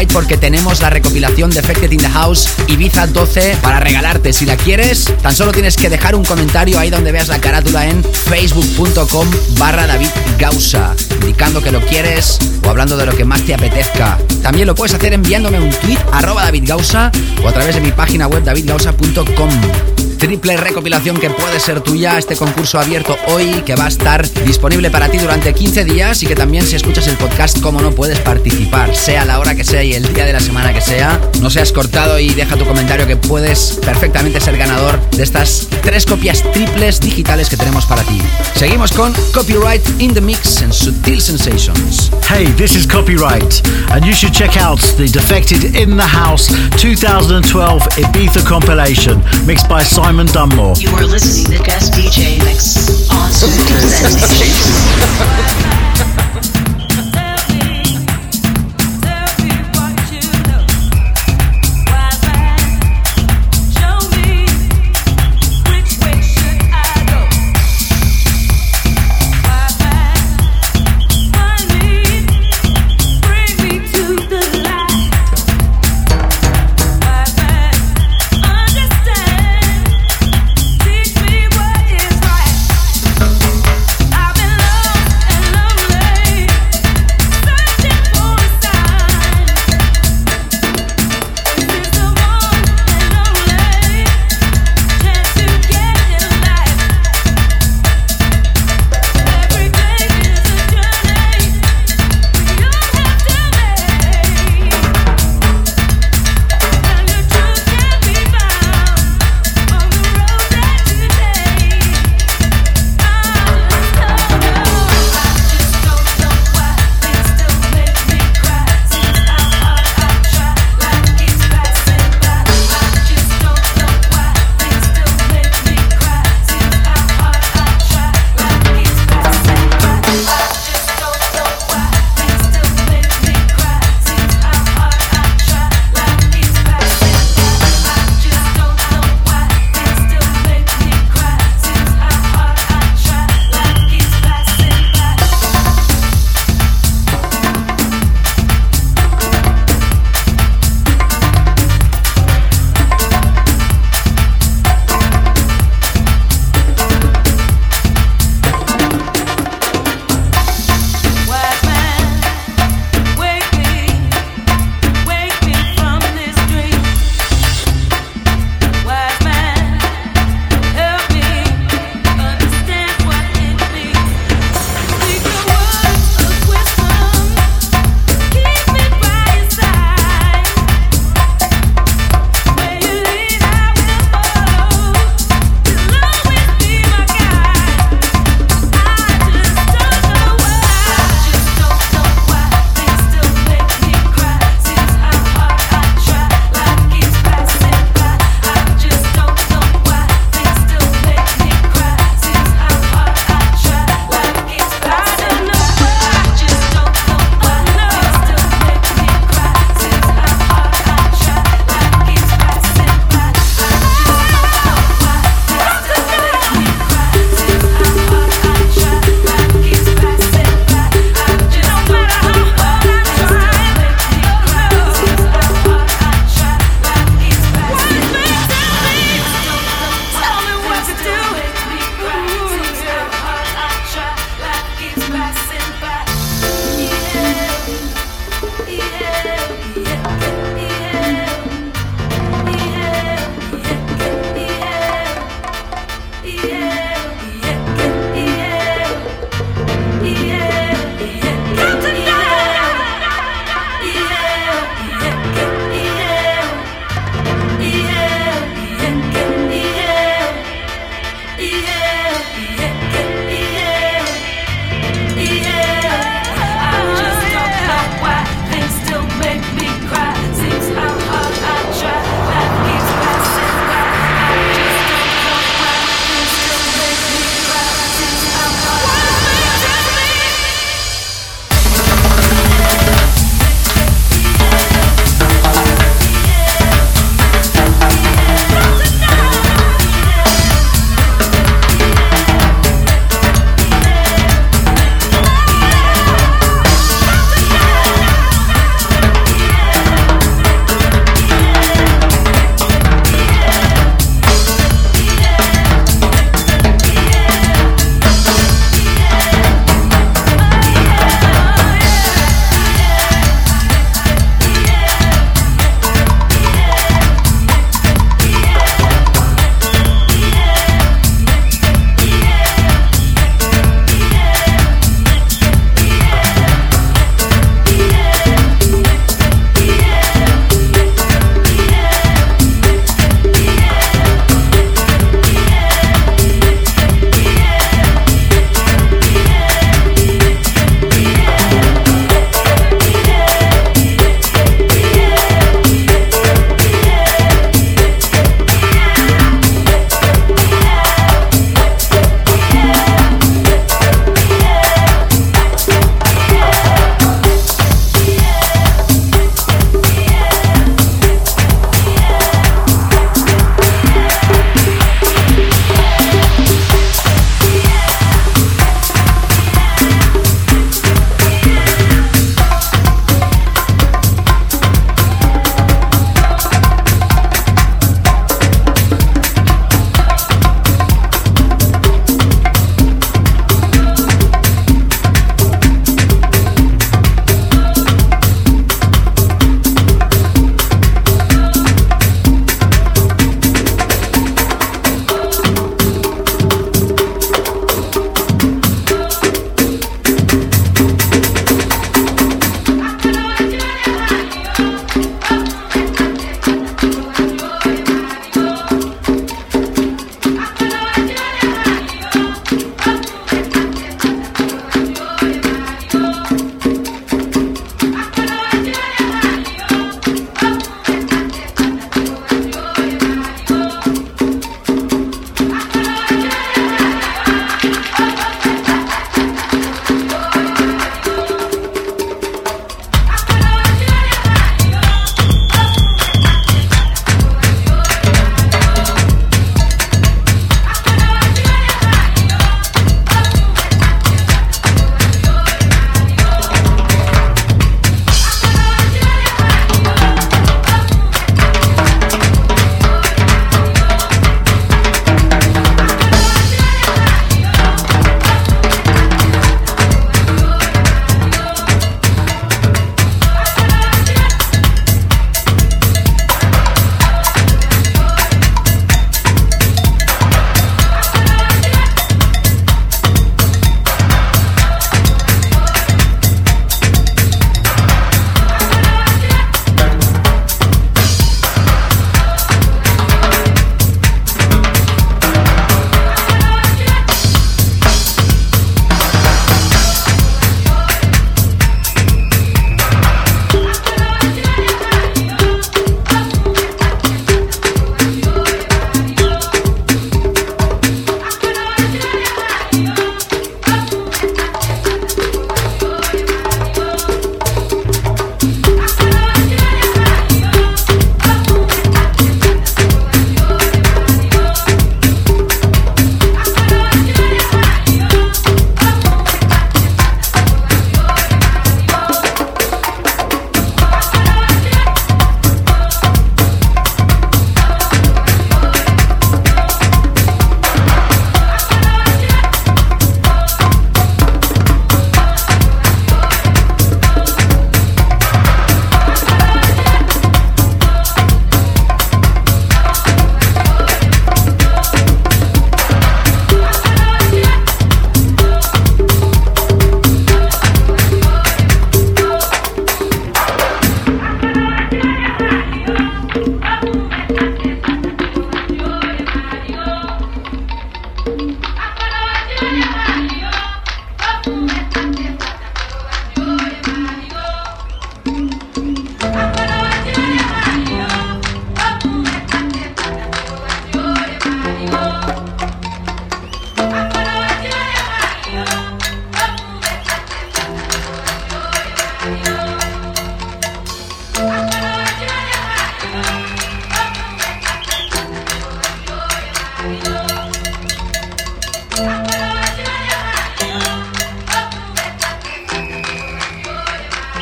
porque tenemos la recopilación de Defected in the House Ibiza 12 para regalarte. Si la quieres, tan solo tienes que dejar un comentario ahí donde veas la carátula en facebook.com barra David Gausa, indicando que lo quieres o hablando de lo que más te apetezca. También lo puedes hacer enviándome un tweet arroba David Gausa o a través de mi página web davidgausa.com triple recopilación que puede ser tuya. Este concurso abierto hoy que va a estar disponible para ti durante 15 días y que también si escuchas el podcast, como no puedes participar, sea la hora que sea y el día de la semana que sea. No seas cortado y deja tu comentario que puedes perfectamente ser ganador de estas tres copias triples digitales que tenemos para ti. Seguimos con Copyright in the Mix and Sutil Sensations. Hey, this is Copyright, and you should check out the Defected in the House 2012 Ibiza compilation mixed by Simon Dunmore. You are listening to Guest DJ Mix on Sutil Sensations.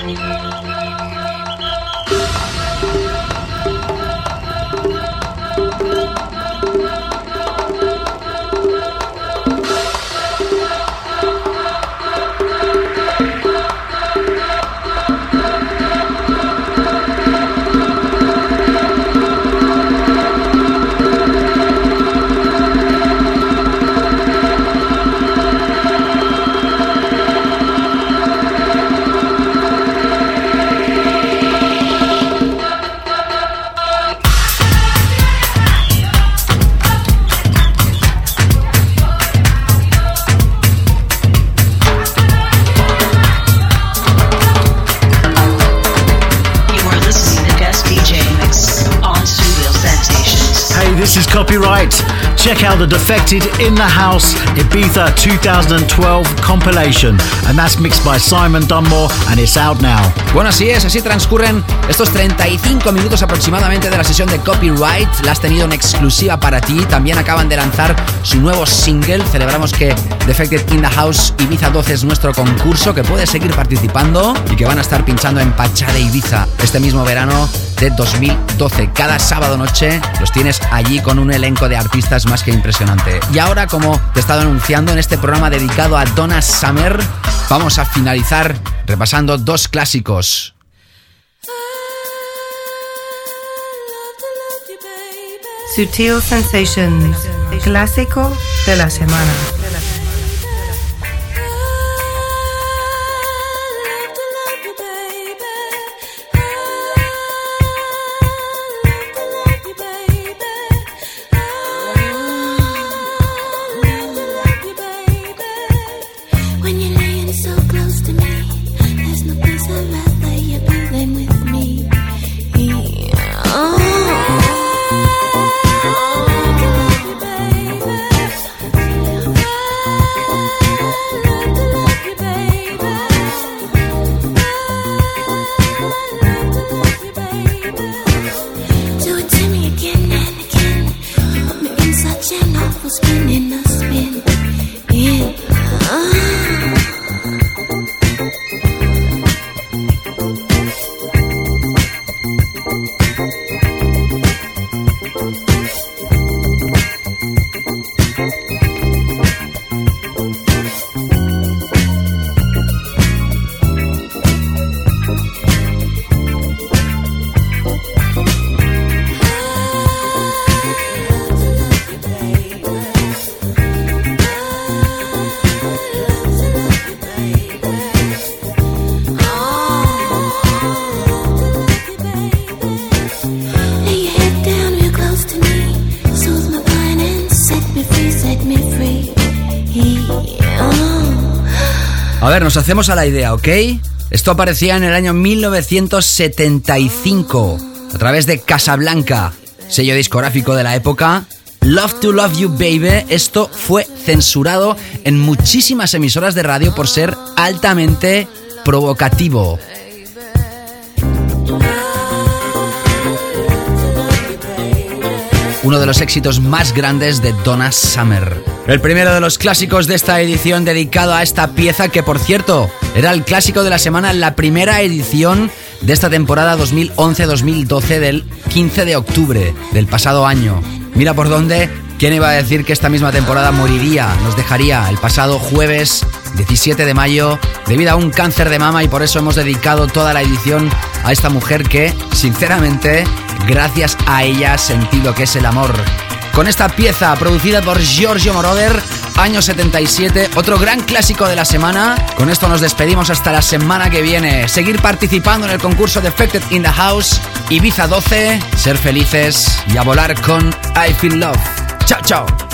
Thank you. Check out the Defected in the House Ibiza 2012 compilation, and that's mixed by Simon Dunmore, and it's out now. Bueno, así es, así transcurren estos 35 minutos aproximadamente de la sesión de copyright. La has tenido en exclusiva para ti. También acaban de lanzar su nuevo single. Celebramos que Defected in the House Ibiza 12 es nuestro concurso, que puedes seguir participando y que van a estar pinchando en Pachá de Ibiza este mismo verano de 2012. Cada sábado noche los tienes allí con un elenco de artistas más que impresionante. Y ahora, como te he estado anunciando en este programa dedicado a Donna Summer, vamos a finalizar repasando dos clásicos. Sutil Sensations, clásico de la semana. Nos hacemos a la idea, ¿ok? Esto aparecía en el año 1975 a través de Casablanca, sello discográfico de la época. Love to Love You Baby, esto fue censurado en muchísimas emisoras de radio por ser altamente provocativo. Uno de los éxitos más grandes de Donna Summer. El primero de los clásicos de esta edición dedicado a esta pieza que por cierto era el clásico de la semana en la primera edición de esta temporada 2011-2012 del 15 de octubre del pasado año. Mira por dónde, ¿quién iba a decir que esta misma temporada moriría, nos dejaría el pasado jueves 17 de mayo debido a un cáncer de mama y por eso hemos dedicado toda la edición a esta mujer que, sinceramente, gracias a ella sentí lo que es el amor. Con esta pieza producida por Giorgio Moroder, año 77, otro gran clásico de la semana. Con esto nos despedimos hasta la semana que viene. Seguir participando en el concurso de Defected in the House, Ibiza 12, ser felices y a volar con I Feel Love. Chao, chao.